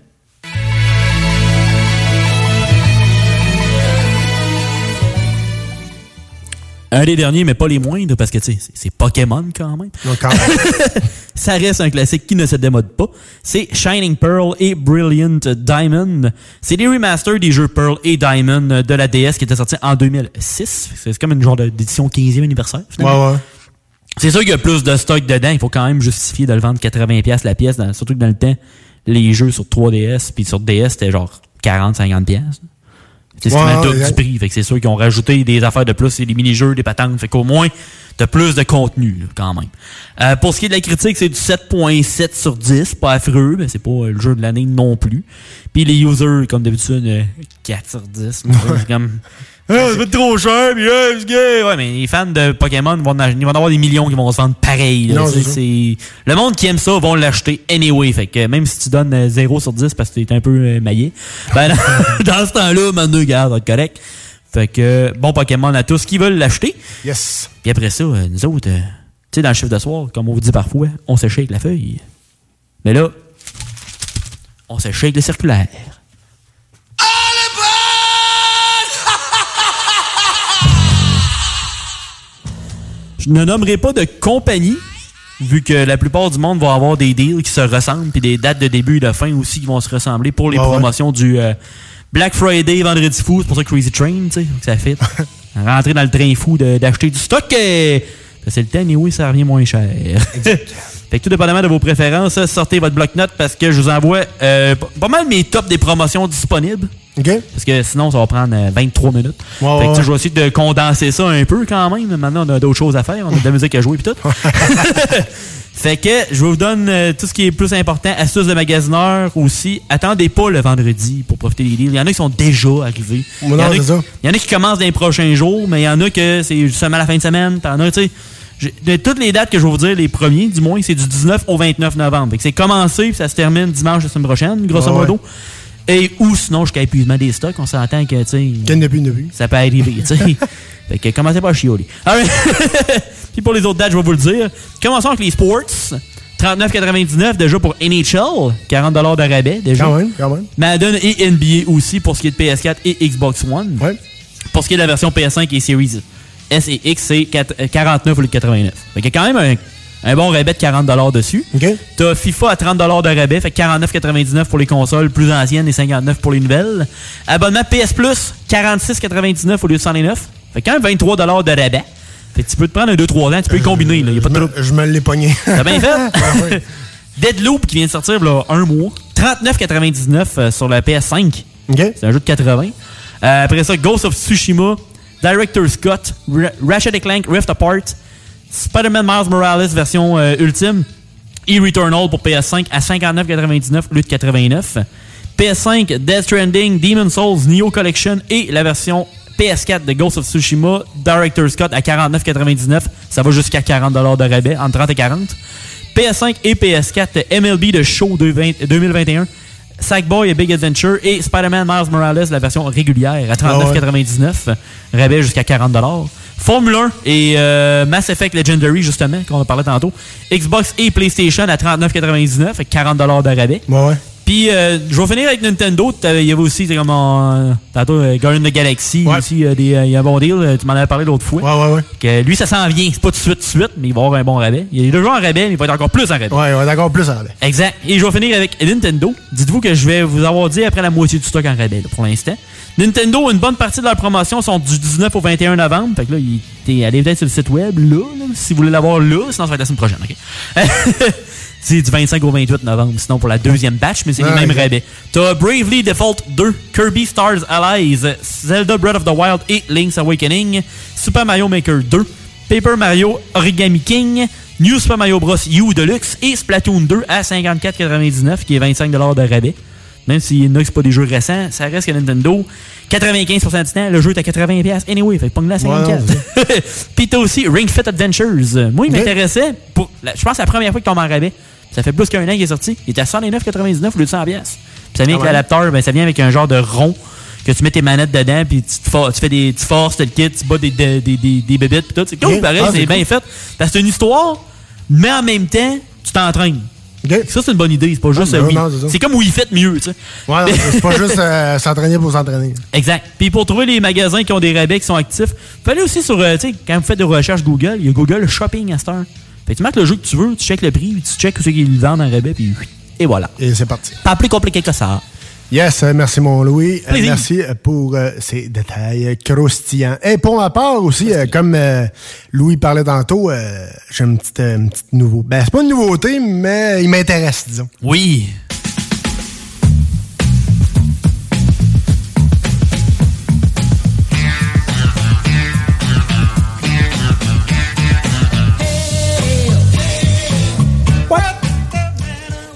S7: Un des derniers, mais pas les moindres, parce que c'est- Pokémon quand même. *laughs* Ça reste un classique qui ne se démode pas. C'est Shining Pearl et Brilliant Diamond. C'est des remasters des jeux Pearl et Diamond de la DS qui étaient sortis en 2006. C'est comme une genre d'édition 15e anniversaire. finalement.
S6: Ouais, ouais.
S7: C'est sûr qu'il y a plus de stock dedans. Il faut quand même justifier de le vendre 80$ la pièce. dans- surtout que dans le temps, les jeux sur 3DS puis sur DS, c'était genre 40-50$. C'est
S6: Ouais,
S7: quasiment le double
S6: ouais.
S7: du prix. Fait que c'est sûr qu'ils ont rajouté des affaires de plus, c'est des mini-jeux, des patentes. Fait qu'au moins, t'as plus de contenu, là, quand même. Euh, pour ce qui est de la critique, c'est du 7.7 sur 10. Pas affreux, mais c'est pas euh, le jeu de l'année non plus. Puis les users, comme d'habitude, euh, 4 sur 10. *laughs* mais c'est comme... Ah, ça va être trop cher, puis ah, c'est gay. Ouais, mais les fans de Pokémon vont, en- ils vont en avoir des millions qui vont se vendre pareil. là.
S6: Non, c'est
S7: c'est- Le monde qui aime ça vont l'acheter anyway. Fait que même si tu donnes euh, 0 sur 10 parce que t'es un peu euh, maillé, *laughs* ben, *laughs* dans ce temps-là, maintenant, regarde, va être correct. Fait que bon Pokémon à tous qui veulent l'acheter.
S6: Yes.
S7: Puis après ça, euh, nous autres, euh, tu sais, dans le chiffre de soir, comme on vous dit parfois, on shake la feuille. Mais là, on shake le circulaire. Je ne nommerai pas de compagnie, vu que la plupart du monde va avoir des deals qui se ressemblent, puis des dates de début et de fin aussi qui vont se ressembler pour les
S6: Ouais, ouais.
S7: promotions du euh, Black Friday, Vendredi fou, c'est pour ça Crazy Train, tu sais, que ça fait. *laughs* Rentrer dans le train fou d'acheter du stock, euh, c'est le temps, et oui, ça revient moins cher. *laughs* fait que tout dépendamment de vos préférences, sortez votre bloc-notes parce que je vous envoie euh, pas- pas mal mes tops des promotions disponibles. Parce que sinon, ça va prendre euh, 23 minutes.
S6: Ouais,
S7: fait que tu je vais essayer de condenser ça un peu quand même. Maintenant, on a d'autres choses à faire. On a de la musique à jouer et tout. *laughs* fait que je vous donne euh, tout ce qui est plus important. Astuces de magasineur aussi. Attendez pas le vendredi pour profiter des deals. Il y en a qui sont déjà arrivés. Il y, en a qui-
S6: ça.
S7: il y en a qui commencent dans les prochains jours, mais il y en a que c'est seulement la fin de semaine. T'en as, tu sais. j'ai- De toutes les dates que je vais vous dire, les premiers, du moins, c'est du 19 au 29 novembre. C'est commencé, puis ça se termine dimanche la semaine prochaine, grosso
S6: Ah ouais.
S7: Et ou sinon, jusqu'à épuisement des stocks, on s'entend que, tu sais.
S6: Qu'il n'y a plus, plus.
S7: Ça peut arriver, tu sais. *laughs* fait que commencez pas à chioler. Alright. *laughs* Puis pour les autres dates, je vais vous le dire. Commençons avec les sports. 39,99 déjà pour NHL. 40 de rabais déjà.
S6: Quand même, quand même.
S7: Madden et NBA aussi pour ce qui est de PS4 et Xbox One. Pour ce qui est de la version PS5 et Series S et X, c'est 4 euh, 49 au lieu de 89. Fait qu'il y a quand même un, un bon rabais de 40 dessus. T'as FIFA à 30 de rabais, fait que 49,99 pour les consoles plus anciennes et 59 pour les nouvelles. Abonnement PS Plus, 46,99 au lieu de 109. Fait quand même 23 de rabais. Fait que tu peux te prendre un 2-3 ans, tu peux y combiner. Là. Y a pas de.
S6: Je me l'ai pogné.
S7: T'as bien fait? *laughs* Deadloop qui vient de sortir là, un mois. 39,99 euh, sur la PS5. C'est un jeu de 80. Euh, après ça, Ghost of Tsushima, Director Scott, Ra- Ratchet Clank Rift Apart, Spider-Man Miles Morales version euh, ultime, et Returnal pour PS5 à 59,99 au lieu de 89. PS5, Death Stranding, Demon Souls, Neo Collection et la version PS4 de Ghost of Tsushima, Director Scott à 49,99. Ça va jusqu'à 40$ de rabais, entre 30 et 40. PS5 et PS4 MLB de Show 2020 2021, Sackboy et Big Adventure et Spider-Man Miles Morales, la version régulière à 39,99. Rabais jusqu'à 40$. Formule 1 et euh, Mass Effect Legendary, justement, qu'on a parlé tantôt. Xbox et PlayStation à 39,99, fait 40$ de rabais. Puis, euh, je vais finir avec Nintendo. Il y avait aussi, comme en, tantôt, euh, Guardian of the Galaxy. Aussi, euh, des, euh, il y a un bon deal. euh, Tu m'en avais parlé l'autre fois.
S6: Ouais, ouais, ouais.
S7: Que lui, ça s'en vient. C'est pas tout de suite, tout de suite, mais il va avoir un bon rabais. Il est déjà en rabais, mais il va être encore plus en rabais.
S6: Ouais, il va être encore plus en rabais.
S7: Exact. Et je vais finir avec Nintendo. Dites-vous que je vais vous avoir dit après la moitié du stock en rabais, là, pour l'instant. Nintendo, une bonne partie de leurs promotions sont du 19 au 21 novembre. Fait que là, il allé peut-être sur le site web, là, là, si vous voulez l'avoir là. Sinon, ça va être la semaine prochaine, OK? *laughs* c'est du 25 au 28 novembre, sinon pour la deuxième batch, mais c'est
S6: Ah,
S7: les mêmes
S6: ok.
S7: rabais. T'as Bravely Default 2, Kirby Stars Allies, Zelda Breath of the Wild et Link's Awakening, Super Mario Maker 2, Paper Mario Origami King, New Super Mario Bros. U Deluxe et Splatoon 2 à 54,99 qui est 25$ de rabais. Même s'il y en a pas des jeux récents, ça reste que Nintendo, 95% du temps, le jeu est à 80$. Anyway, fait que pogne-le à 54$. *laughs* Puis t'as aussi Ring Fit Adventures. Moi, il m'intéressait. Je pense que c'est la première fois qu'il tombe en rabais. Ça fait plus qu'un an qu'il est sorti. Il était à 109,99 au lieu de 100$. Puis ça vient
S6: Ah
S7: avec l'adapteur, ben, ça vient avec un genre de rond que tu mets tes manettes dedans, puis tu, te tu fais des, tu forces, le kit, tu bats des, des, des, des, bébites, puis tout. C'est cool, pareil,
S6: Ah,
S7: c'est bien
S6: cool.
S7: fait. Parce que c'est une histoire, mais en même temps, tu t'entraînes. Ça, c'est une bonne idée. C'est pas juste
S6: ben
S7: euh,
S6: c'est
S7: comme Wii Fit mieux, tu sais.
S6: Ouais, c'est pas juste euh, *laughs* s'entraîner pour s'entraîner.
S7: Exact. Puis pour trouver les magasins qui ont des rabais qui sont actifs, vous allez aussi sur, euh, tu sais, quand vous faites des recherches Google, il y a Google Shopping à cette heure. Fait que tu marques le jeu que tu veux, tu checkes le prix, puis tu checkes ceux qui le vendent en rabais, puis et voilà.
S6: Et c'est parti.
S7: Pas plus compliqué que ça.
S6: Yes, euh, merci mon Louis. Euh,
S7: Plaisir.
S6: merci euh, pour euh, ces détails croustillants. Et pour ma part aussi, euh, comme euh, Louis parlait tantôt, j'ai une petite, une petite nouveauté. Ben, c'est pas une nouveauté, mais il m'intéresse, disons.
S7: Oui.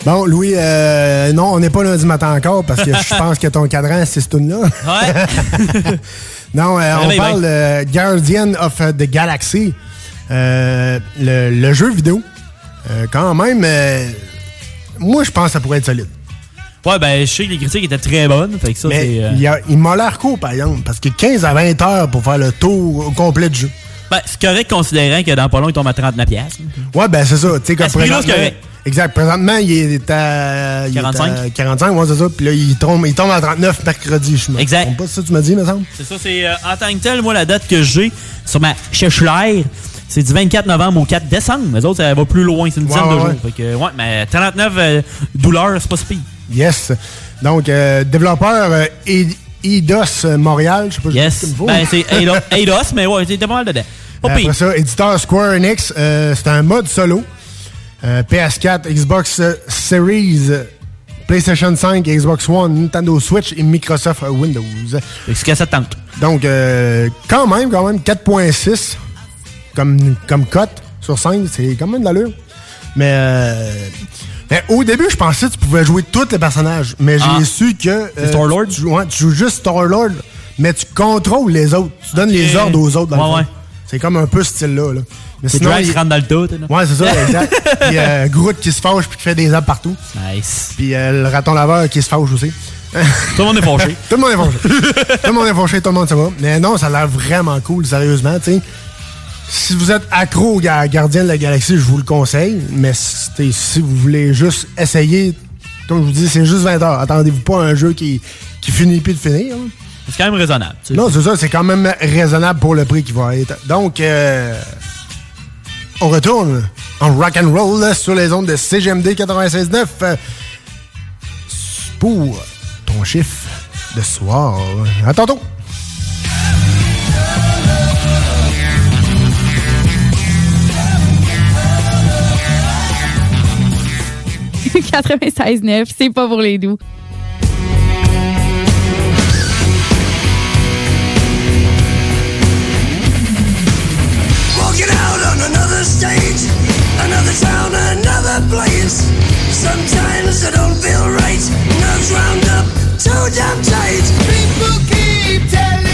S6: Bon, Louis, euh, non, on n'est pas lundi matin encore parce que je pense que ton cadran, c'est ce tune là
S7: Ouais. *laughs*
S6: non, euh, on parle de Guardian of the Galaxy, euh, le, le jeu vidéo. Euh, quand même, euh, moi, je pense que ça pourrait être solide.
S7: Ouais, ben, je sais que les critiques étaient très bonnes. Fait que ça,
S6: Mais
S7: euh,
S6: il, y a- il m'a l'air court, par exemple, parce que 15 à 20 heures pour faire le tour au complet du jeu.
S7: Ben, c'est correct considérant que dans pas long, il tombe à 39$. piastres.
S6: Ouais, ben c'est ça. Tu sais, comme présentement-. Exact. Présentement, il est à. il est
S7: 45.
S6: à 45, ouais, c'est ça. Puis là, il tombe, il tombe à 39 mercredi, je me
S7: Exact.
S6: pas, c'est ça que tu m'as dit, me semble?
S7: C'est ça, c'est euh, en tant que tel, moi, la date que j'ai sur ma Cheshire, c'est du 24 novembre au 4 décembre. Les autres, ça va plus loin, c'est une dizaine
S6: Ouais,
S7: de
S6: ouais,
S7: jours.
S6: ouais.
S7: Fait que, ouais, mais 39 euh, douleurs, c'est pas pire.
S6: Yes. Donc, euh, développeur euh, Eidos euh, Montréal, je sais pas
S7: Yes.
S6: faut.
S7: Ben, c'est *laughs* Eidos, Eidos, mais ouais, c'était pas mal dedans. Pas
S6: Après
S7: pire.
S6: ça, éditeur Square Enix, euh, c'est un mode solo. Euh, PS4, Xbox Series, PlayStation 5, Xbox One, Nintendo Switch et Microsoft Windows.
S7: Ce que ça tente.
S6: Donc, euh, quand même, quand même, 4.6 comme, comme cote sur 5, c'est quand même de l'allure. Mais, au début, je pensais que tu pouvais jouer tous les personnages. Mais j'ai
S7: Ah.
S6: su que... euh,
S7: C'est Star-Lord?
S6: Tu, joues- ouais, tu joues juste Star-Lord, mais tu contrôles les autres. Tu donnes les ordres aux autres. Dans le
S7: Ouais,
S6: fond.
S7: ouais.
S6: C'est comme un peu ce style-là. Là. Mais
S7: C'est
S6: sinon, il-
S7: rentre dans le là.
S6: Ouais, c'est ça, *laughs* exact. Puis euh, Groot qui se fâche puis qui fait des arbres partout.
S7: Nice.
S6: Puis euh, le raton laveur qui se fâche aussi. *laughs*
S7: Tout le monde est fâché.
S6: tout le monde est fâché. tout le monde est fâché, tout le monde ça va. Mais non, ça a l'air vraiment cool, sérieusement, tu sais. Si vous êtes accro au ga- Gardien de la Galaxie, je vous le conseille. Mais si, vous voulez juste essayer, comme je vous dis, c'est juste 20 heures. Attendez-vous pas à un jeu qui, qui finit plus de finir. hein.
S7: C'est quand même raisonnable. tu sais.
S6: Non, c'est ça, c'est quand même raisonnable pour le prix qui va être. Donc, euh, on retourne en rock and roll là, sur les ondes de CGMD 96.9 euh, pour ton chiffre de soir. À tantôt!
S17: 96.9, c'est pas pour les doux.
S5: Walking out on another stage, another town, another place. Sometimes I don't feel right. Nerves round up too damn tight. People keep telling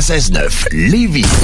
S33: 96.9 Lévis.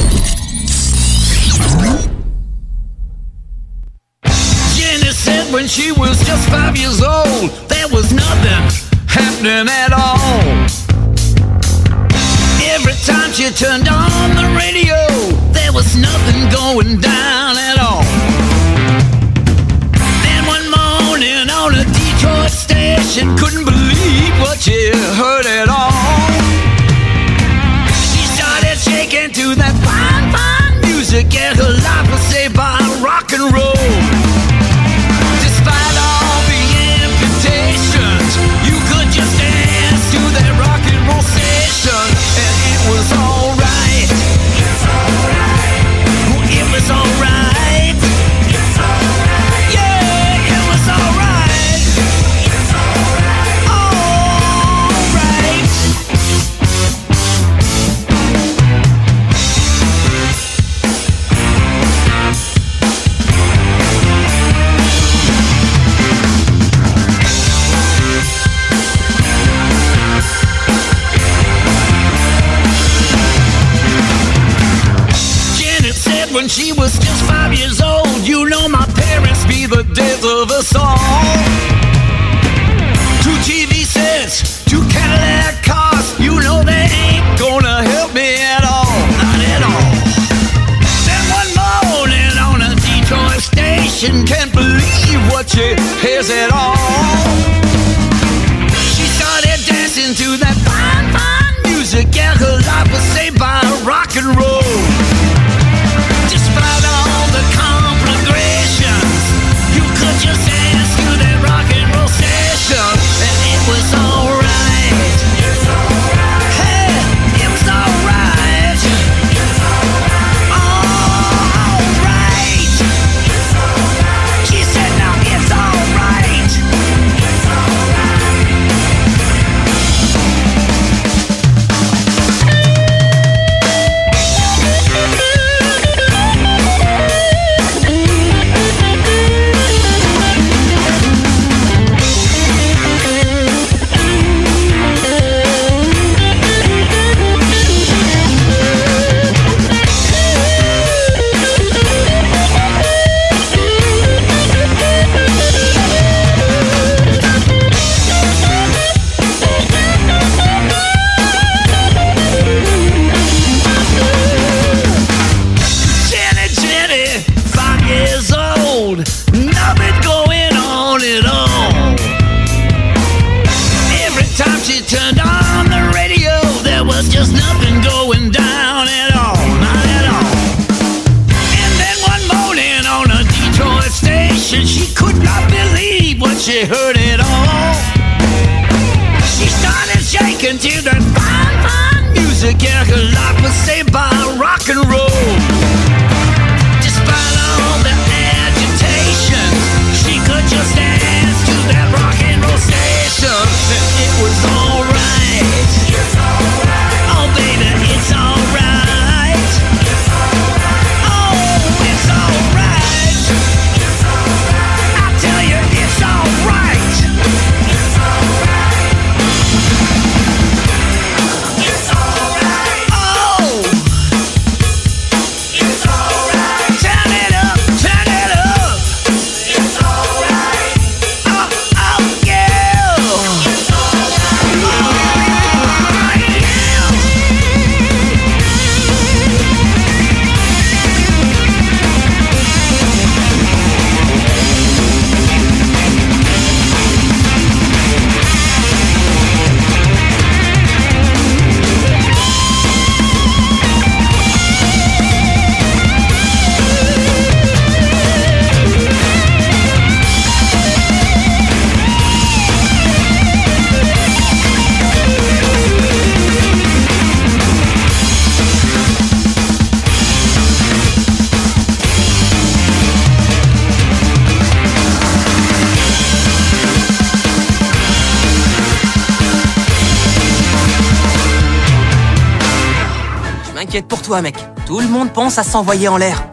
S21: Pense à s'envoyer en l'air.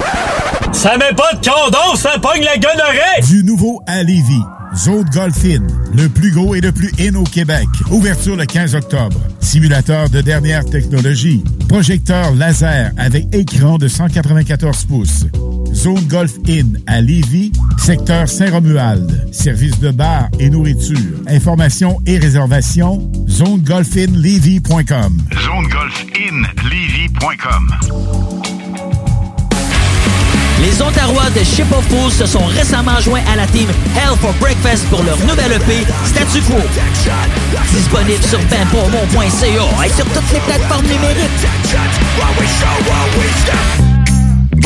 S34: Ça met pas de condom, ça pogne la gonorrhée!
S32: Du nouveau à Lévis. Zone Golf In, le plus gros et le plus in au Québec. Ouverture le 15 octobre. Simulateur de dernière technologie. Projecteur laser avec écran de 194 pouces. Zone Golf In à Lévis, secteur Saint-Romuald. Service de bar et nourriture. Informations et réservations, zonegolfinlevy.com.
S18: ZoneGolfInLevy.com.
S21: Les Ontarois de Ship of Fools se sont récemment joints à la team Hell for Breakfast pour leur nouvelle EP Statu Quo. Disponible sur benpourmont.ca et sur toutes les plateformes numériques.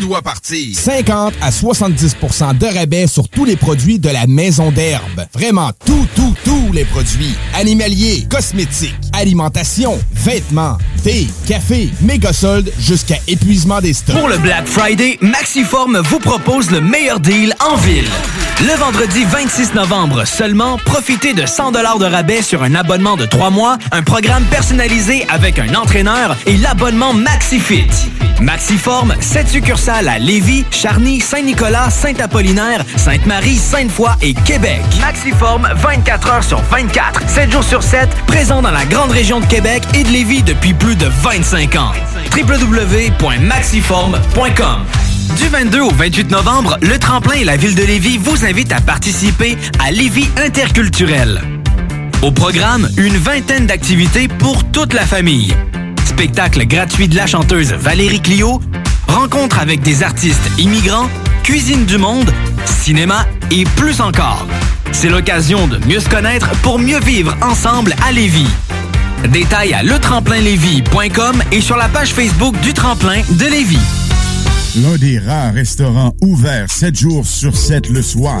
S35: Doit partir.
S9: 50 à 70% de rabais sur tous les produits de la maison d'herbe. Vraiment tout, tout, tous les produits. Animaliers, cosmétiques, alimentation, vêtements, thé, café, méga soldes jusqu'à épuisement des stocks.
S23: Pour le Black Friday, Maxiform vous propose le meilleur deal en ville. Le vendredi 26 novembre seulement, profitez de 100 de rabais sur un abonnement de 3 mois, un programme personnalisé avec un entraîneur et l'abonnement MaxiFit. Maxiform, 7 succursales à Lévis, Charny, Saint-Nicolas, Saint-Apollinaire, Sainte-Marie, Sainte-Foy et Québec. Maxiform, 24 heures sur 24, 7 jours sur 7, présent dans la grande région de Québec et de Lévis depuis plus de 25 ans. www.maxiform.com du 22 au 28 novembre, le Tremplin et la Ville de Lévis vous invitent à participer à Lévis Interculturel. Au programme, une vingtaine d'activités pour toute la famille. Spectacle gratuit de la chanteuse Valérie Clio, rencontre avec des artistes immigrants, cuisine du monde, cinéma et plus encore. C'est l'occasion de mieux se connaître pour mieux vivre ensemble à Lévis. Détails à letremplinlévis.com et sur la page Facebook du Tremplin de Lévis.
S32: L'un des rares restaurants ouverts 7 jours sur 7 le soir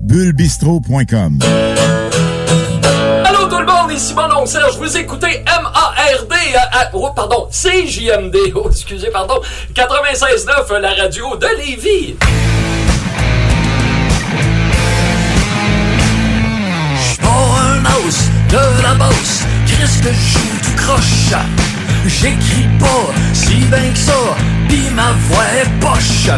S32: bullebistro.com.
S33: Allô tout le monde, ici mon oncle Serge, vous écoutez M-A-R-D, euh, euh, oh, pardon, CJMD, *laughs* oh, excusez, pardon, 96.9, la radio de Lévis. J'suis pas un os de la bosse, Christ que je joue du croche. J'écris pas si bien que ça, pis ma voix est poche.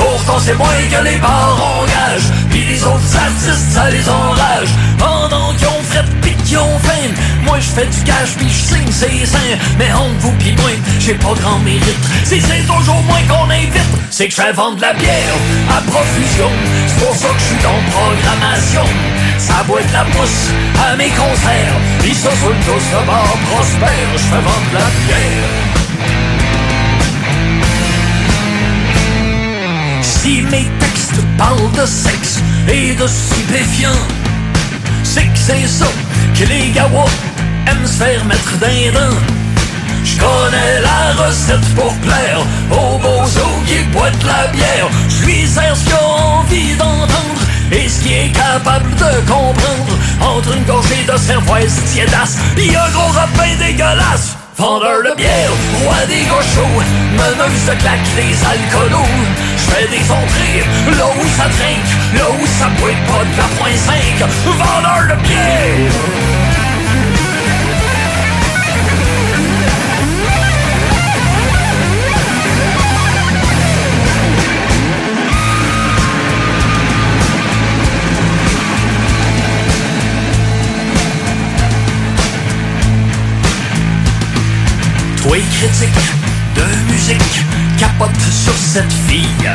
S33: Pourtant c'est moins que les bars engagent Pis les autres artistes ça les enrage. Pendant qu'ils ont fait pis qu'ils ont faim Moi je fais du cash pis je signe ses seins. Mais entre vous pis moi j'ai pas grand mérite. Si c'est toujours moi qu'on invite C'est que je fais vendre la bière à profusion. C'est pour ça que je suis en programmation. Ça boit de la mousse à mes concerts. Ça sur le tous de bar prospère Je fais vendre la bière textes parlent de sexe et de stupéfiants, c'est que c'est ça que les gawas aiment se faire mettre d'un dent. Je connais la recette pour plaire aux beaux qui boivent de la bière. Je lui sers ce qu'il a envie d'entendre et ce qu'il est capable de comprendre. Entre une gorgée de cervoise tiédasse et un gros rapin dégueulasse. Vendeur de bière, roi des gauchos, meneuse de claque des alcoolos. J'fais des entrées, là où ça trinque, là où ça boit pas de la point 5. Vendeur de bière! Critiques de musique capotent sur cette fille.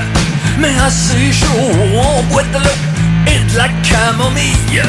S33: Mais ses jours, on boit de l'eau et de la camomille.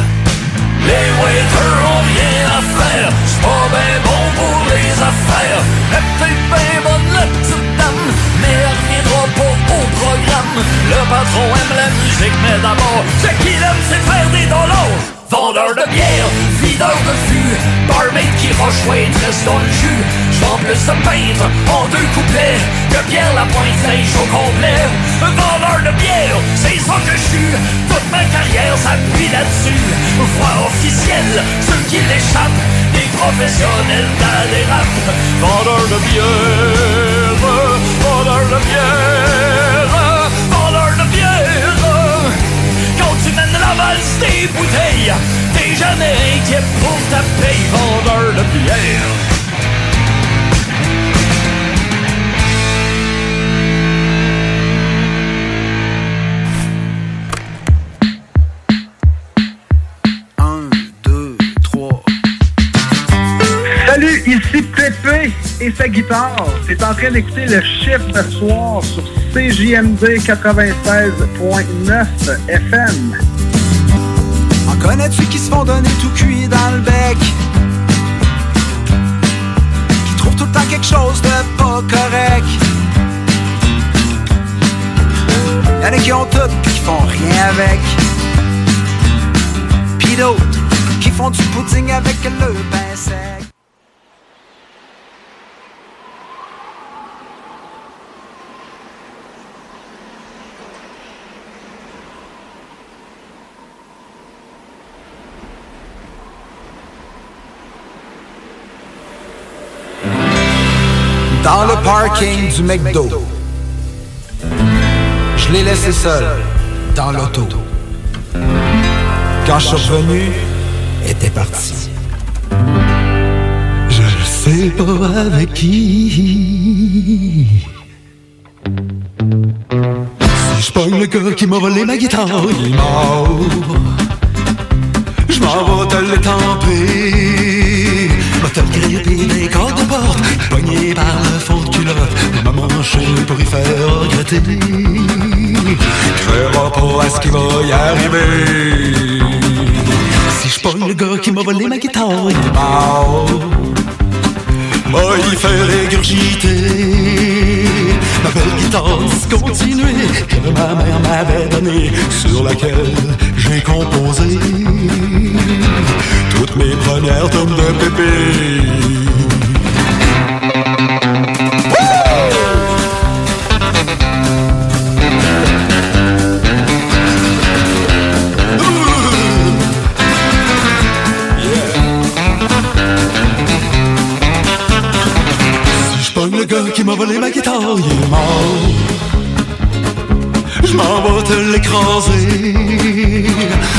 S33: Les waiters ont rien à faire, c'est pas ben bon pour les affaires. Elle peut-être ben bonne la petite dame, mais elle reviendra pas au programme. Le patron aime la musique, mais d'abord, ce qu'il aime, c'est faire des dollars. Vendeur de bière, videur de fût, barmaid qui rejoint reste dans le jus. J'vends plus de peintre en deux couplets que Pierre la pointe sèche au complet. Un vendeur de bière, c'est ça que je suis. Toute ma carrière s'appuie là-dessus. Voix officielle, ceux qui l'échappent, des professionnels dans les rap. Vendeur de bière, vendeur de bière, vendeur de bière. Quand tu mènes la valse des bouteilles, t'es jamais inquiet pour ta paye, vendeur de bière.
S36: Ici Pépé et sa guitare. C'est en train d'écouter le chiffre de soir sur CJMD 96.9 FM.
S5: En connais-tu qui se font donner tout cuit dans le bec? Qui trouvent tout le temps quelque chose de pas correct? Y'en a qui ont tout pis qui font rien avec. Pis d'autres qui font du pudding avec le pain sec. Parking du McDo. Je l'ai laissé seul dans l'auto. Quand je suis revenu, était parti. Je sais pas avec qui. Si je pogne le gars qui m'a volé ma guitare, il est. Je m'en vais te l'étamper. Va te le gripper des cordes de porte, pogné par le fond de culotte. Ma manche pour y faire regretter. Créera pas à ce qui va y arriver. Si je pogne le gars qui m'a volé ma guitare, il est mort. Moi, il fait régurgiter guitare discontinuée que ma mère m'avait donnée, sur laquelle j'ai composé toutes mes premières tomes de pépé.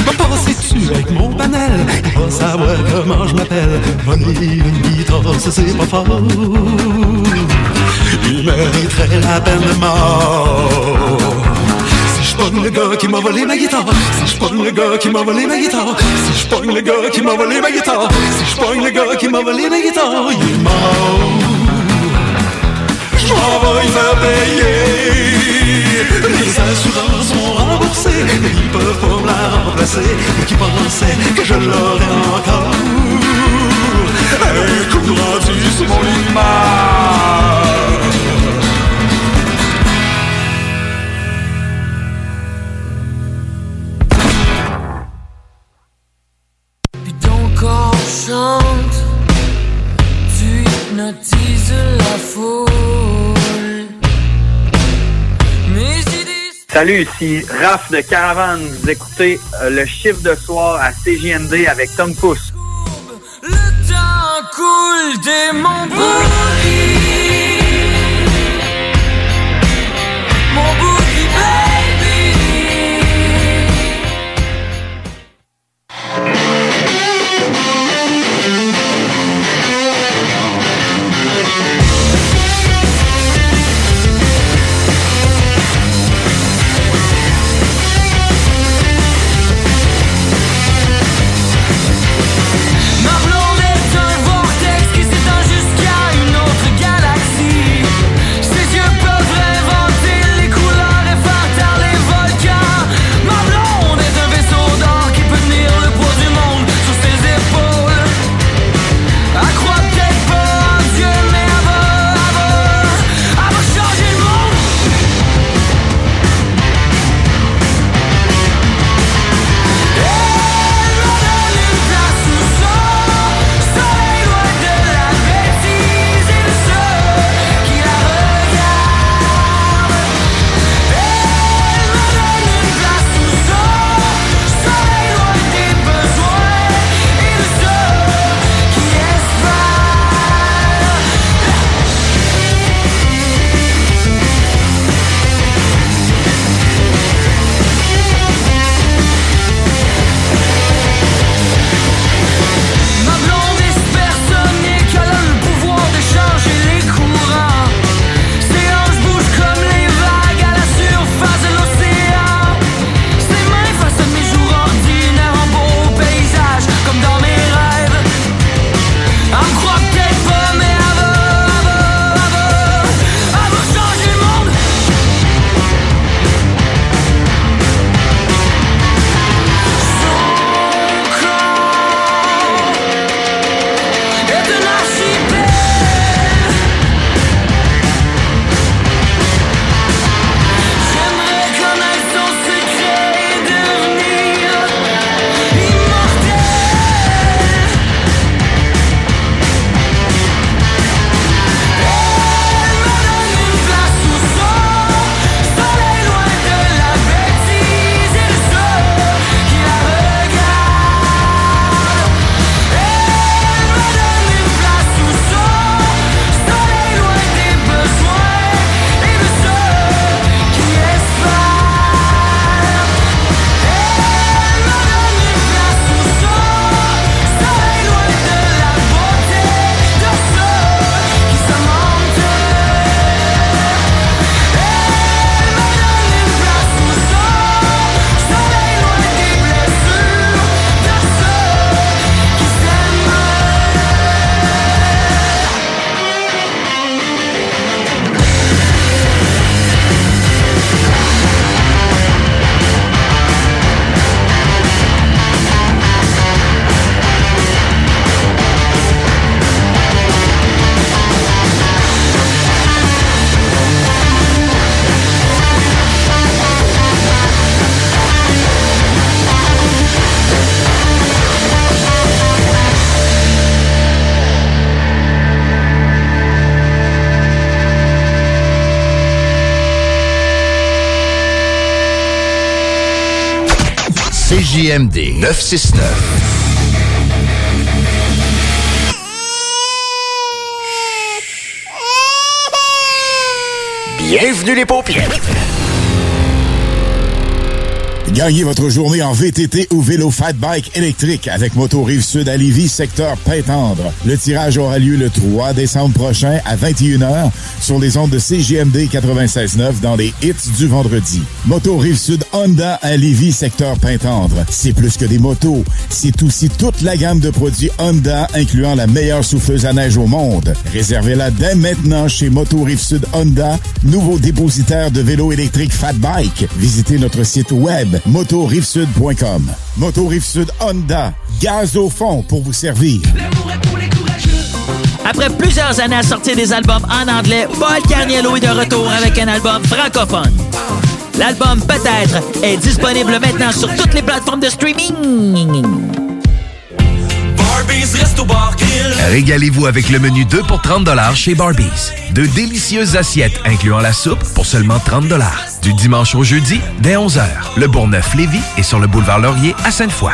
S5: Va passer dessus avec mon panel? Va savoir comment je m'appelle. Voler une guitare, ça c'est pas fort. Il mériterait la peine de mort. Si je pogne le gars qui m'a volé ma guitare, si je pogne le gars qui m'a volé ma guitare, si je pogne le gars qui m'a volé ma guitare, si je pogne le gars qui m'a volé ma guitare, il est mort. Je m'en vais y faire payer. Les assurances mais ils peuvent me la remplacer. Qui pensait que je l'aurais encore? Coup rendu sur mon lit
S36: Salut, ici Raph de Caravane. Vous écoutez euh, le chiffre de soir à CJMD avec Tom Pousse.
S33: Le temps coule des
S37: CJMD 969. Bienvenue les paupières.
S32: Gagnez votre journée en VTT ou vélo fat bike électrique avec Moto Rive Sud à Lévis, secteur Pintendre. Le tirage aura lieu le 3 décembre prochain à 21h sur les ondes de CGMD 96.9 dans les hits du vendredi. Moto Rive Sud Honda à Lévis, secteur Pintendre. C'est plus que des motos, c'est aussi toute la gamme de produits Honda incluant la meilleure souffleuse à neige au monde. Réservez-la dès maintenant chez Moto Rive Sud Honda, nouveau dépositaire de vélos électriques Fat Bike. Visitez notre site web motorivesud.com. Moto Rive Sud Honda, gaz au fond pour vous servir.
S21: Après plusieurs années à sortir des albums en anglais, Paul Carniello est de retour avec un album francophone. L'album Peut-être est disponible maintenant sur toutes les plateformes de streaming.
S12: Régalez-vous avec le menu 2 pour 30 chez Barbies. De délicieuses assiettes incluant la soupe pour seulement 30 Du dimanche au jeudi, dès 11h. Le Bourgneuf-Lévis est sur le boulevard Laurier à Sainte-Foy.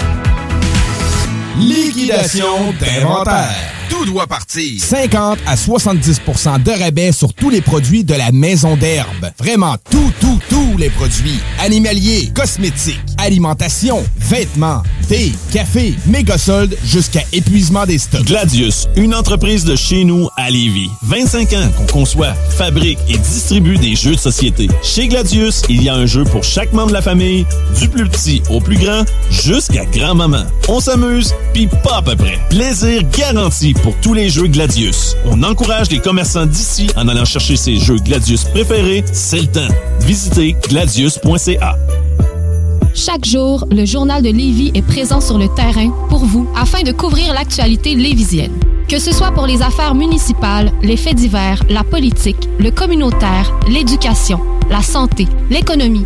S9: Liquidation d'inventaire. Tout doit partir. 50 à 70% de rabais sur tous les produits de la maison d'herbe. Vraiment tout, tout, tous les produits. Animaliers, cosmétiques, alimentation, vêtements, thé, café, méga soldes jusqu'à épuisement des stocks.
S27: Gladius, une entreprise de chez nous à Lévis. 25 ans qu'on conçoit, fabrique et distribue des jeux de société. Chez Gladius, il y a un jeu pour chaque membre de la famille, du plus petit au plus grand, jusqu'à grand-maman. On s'amuse, puis pas à peu près. Plaisir garanti pour tous les jeux Gladius. On encourage les commerçants d'ici en allant chercher ses jeux Gladius préférés, c'est le temps. Visitez gladius.ca.
S17: Chaque jour, le journal de Lévis est présent sur le terrain pour vous afin de couvrir l'actualité lévisienne. Que ce soit pour les affaires municipales, les faits divers, la politique, le communautaire, l'éducation, la santé, l'économie,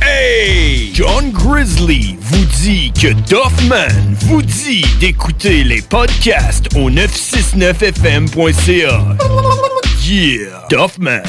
S38: Hey! John Grizzly vous dit que Doffman vous dit d'écouter les podcasts au 969fm.ca. Yeah! Doffman.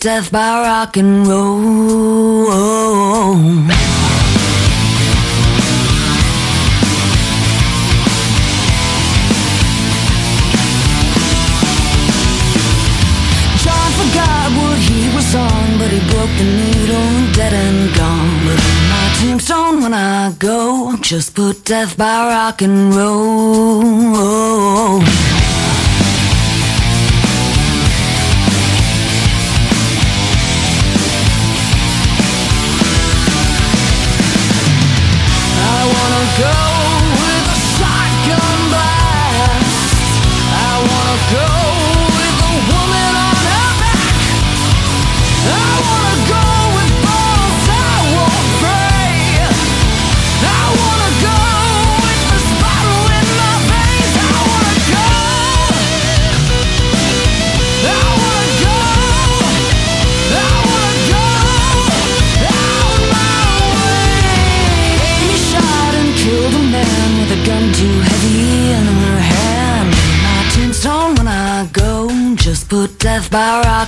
S39: death by rock and roll.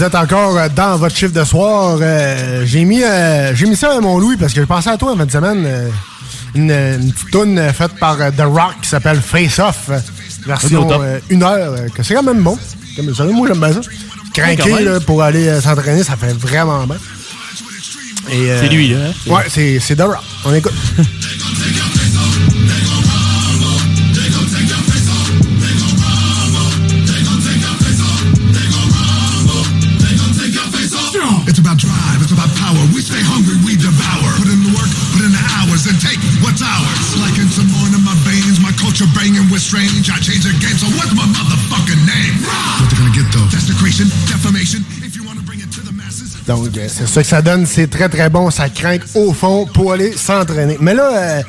S6: vous êtes encore euh, dans votre chiffre de soir. Euh, j'ai mis euh, j'ai mis ça à mon Louis parce que je pensais à toi en fin de semaine. Une, une, petite toune faite par The Rock qui s'appelle Face Off. Version une heure. que c'est quand même bon. Comme, moi j'aime bien ça. Craqué pour aller s'entraîner, ça fait vraiment bien.
S7: c'est lui, là. Hein?
S6: Ouais, c'est The Rock. On écoute. *laughs* Donc, euh, c'est ça que ça donne. C'est très, très bon. Ça craque au fond pour aller s'entraîner. Mais là, euh,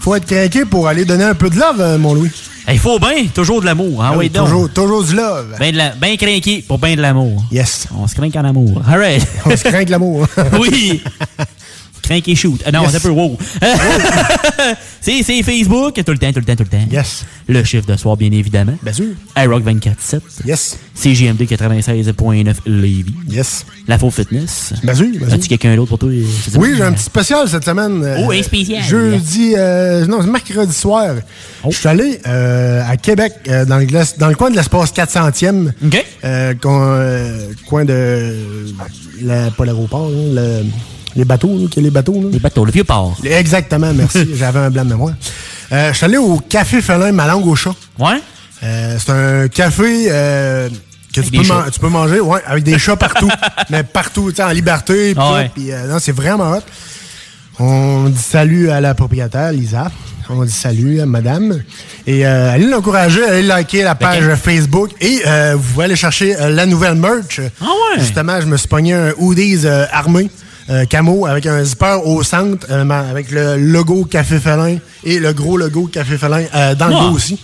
S6: faut être craqué pour aller donner un peu de love, euh, mon Louis.
S7: Il faut bien, toujours de l'amour. Hein?
S6: Oui, toujours, toujours du love.
S7: Bien ben craqué pour bien de l'amour.
S6: Yes.
S7: On se craint en amour. All right.
S6: On se craint de l'amour. *laughs*
S7: oui. *laughs* Crank et shoot. Ah non,
S6: Yes.
S7: c'est un peu wow. *laughs* c'est, c'est Facebook, tout le temps, tout le temps, tout le temps.
S6: Yes.
S7: Le chiffre de soir, bien évidemment.
S6: Bien sûr.
S7: iRock 24-7.
S6: Yes.
S7: CGMD 96.9 Lévis.
S6: Yes.
S7: La Faux Fitness.
S6: Bien sûr, bien
S7: As-tu quelqu'un d'autre pour toi?
S6: Oui, j'ai un petit spécial cette semaine. euh,
S7: Oh, un spécial.
S6: Jeudi, euh, non, c'est mercredi soir.
S7: Oh.
S6: Je suis allé euh, à Québec, euh, dans, le, dans le coin de l'espace 400e.
S7: OK.
S6: Euh, coin, euh, de. La, pas l'aéroport, le- les bateaux, là, les bateaux. là.
S7: Les bateaux, le vieux port.
S6: Exactement, merci. *laughs* J'avais un blanc de mémoire. Euh, je suis allé au Café Félin, ma langue au chat.
S7: Ouais?
S6: Euh, c'est un café euh, que tu peux,
S7: des
S6: man-
S7: chats.
S6: tu peux manger, ouais, avec des chats partout. *laughs* mais partout, tu sais, en liberté. pis
S7: Ah ouais.
S6: puis, euh, non, c'est vraiment hot. On dit salut à la propriétaire, Lisa. On dit salut à madame. Et euh, allez l'encourager, allez liker la page Facebook. Et euh, vous pouvez aller chercher euh, la nouvelle merch.
S7: Ah ouais?
S6: Justement, je me suis pogné un hoodies euh, armé. Euh, camo avec un zipper au centre euh, avec le logo Café Félin et le gros logo Café Félin euh, dans le
S7: Ah.
S6: dos aussi.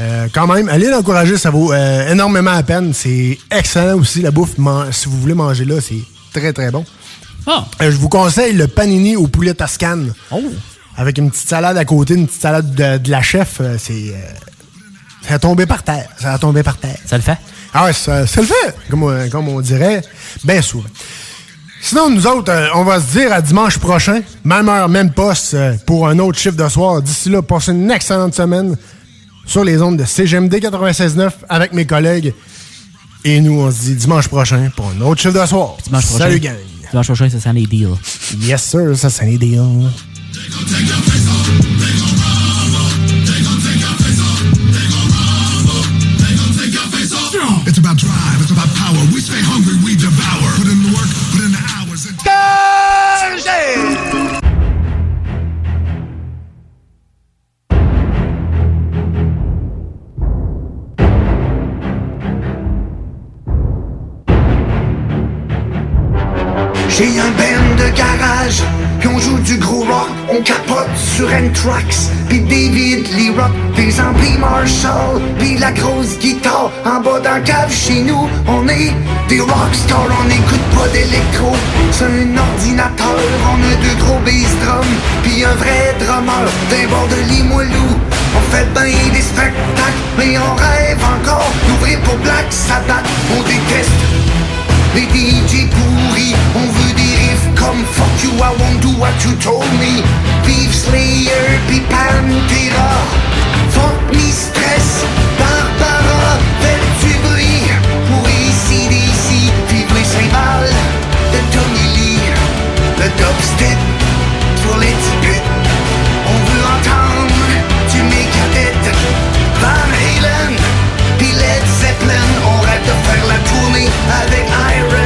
S6: Euh, quand même, allez l'encourager, ça vaut énormément la peine. C'est excellent aussi, la bouffe. man- si vous voulez manger là, c'est très très bon.
S7: Ah.
S6: Je vous conseille le panini au poulet toscane. Avec une petite salade à côté, une petite salade de, de la chef. c'est. ça a tombé par terre. Ça a tombé par terre.
S7: Ça le fait?
S6: Ah ouais, ça, ça le fait, comme on dirait, bien souvent. Sinon, nous autres, euh, on va se dire à dimanche prochain, même heure, même poste, euh, pour un autre chiffre de soir. D'ici là, passez une excellente semaine sur les ondes de CGMD 96.9 avec mes collègues. Et nous, on se dit dimanche prochain pour un autre chiffre de soir.
S7: Dimanche prochain.
S6: Salut, gang.
S7: Dimanche prochain, ça sent les deals.
S6: Yes, sir, ça, c'est un deal.
S40: J'ai un band de garage, puis on joue du gros rock, on capote sur N-Trax, puis David Lee Rock, des amplis Marshall, puis la grosse guitare, en bas d'un cave chez nous, on est des rockstars, on n'écoute pas d'électro, c'est un ordinateur, on a deux gros bass drums, puis un vrai drummer, d'un bord de Limoilou, on fait ben des spectacles, mais on rêve encore d'ouvrir pour Black Sabbath, on déteste les DJ pourris, comme Fuck you, I won't do what you told me. Vive Slayer, puis Pantera Fuck me stress, Barbara. Du bruit pour ici d'ici Vive les cymbales de Tommy Lee Le dubstep pour les petits On veut entendre du Megadeth Van Halen puis Led Zeppelin, on rêve de faire la tournée avec Iron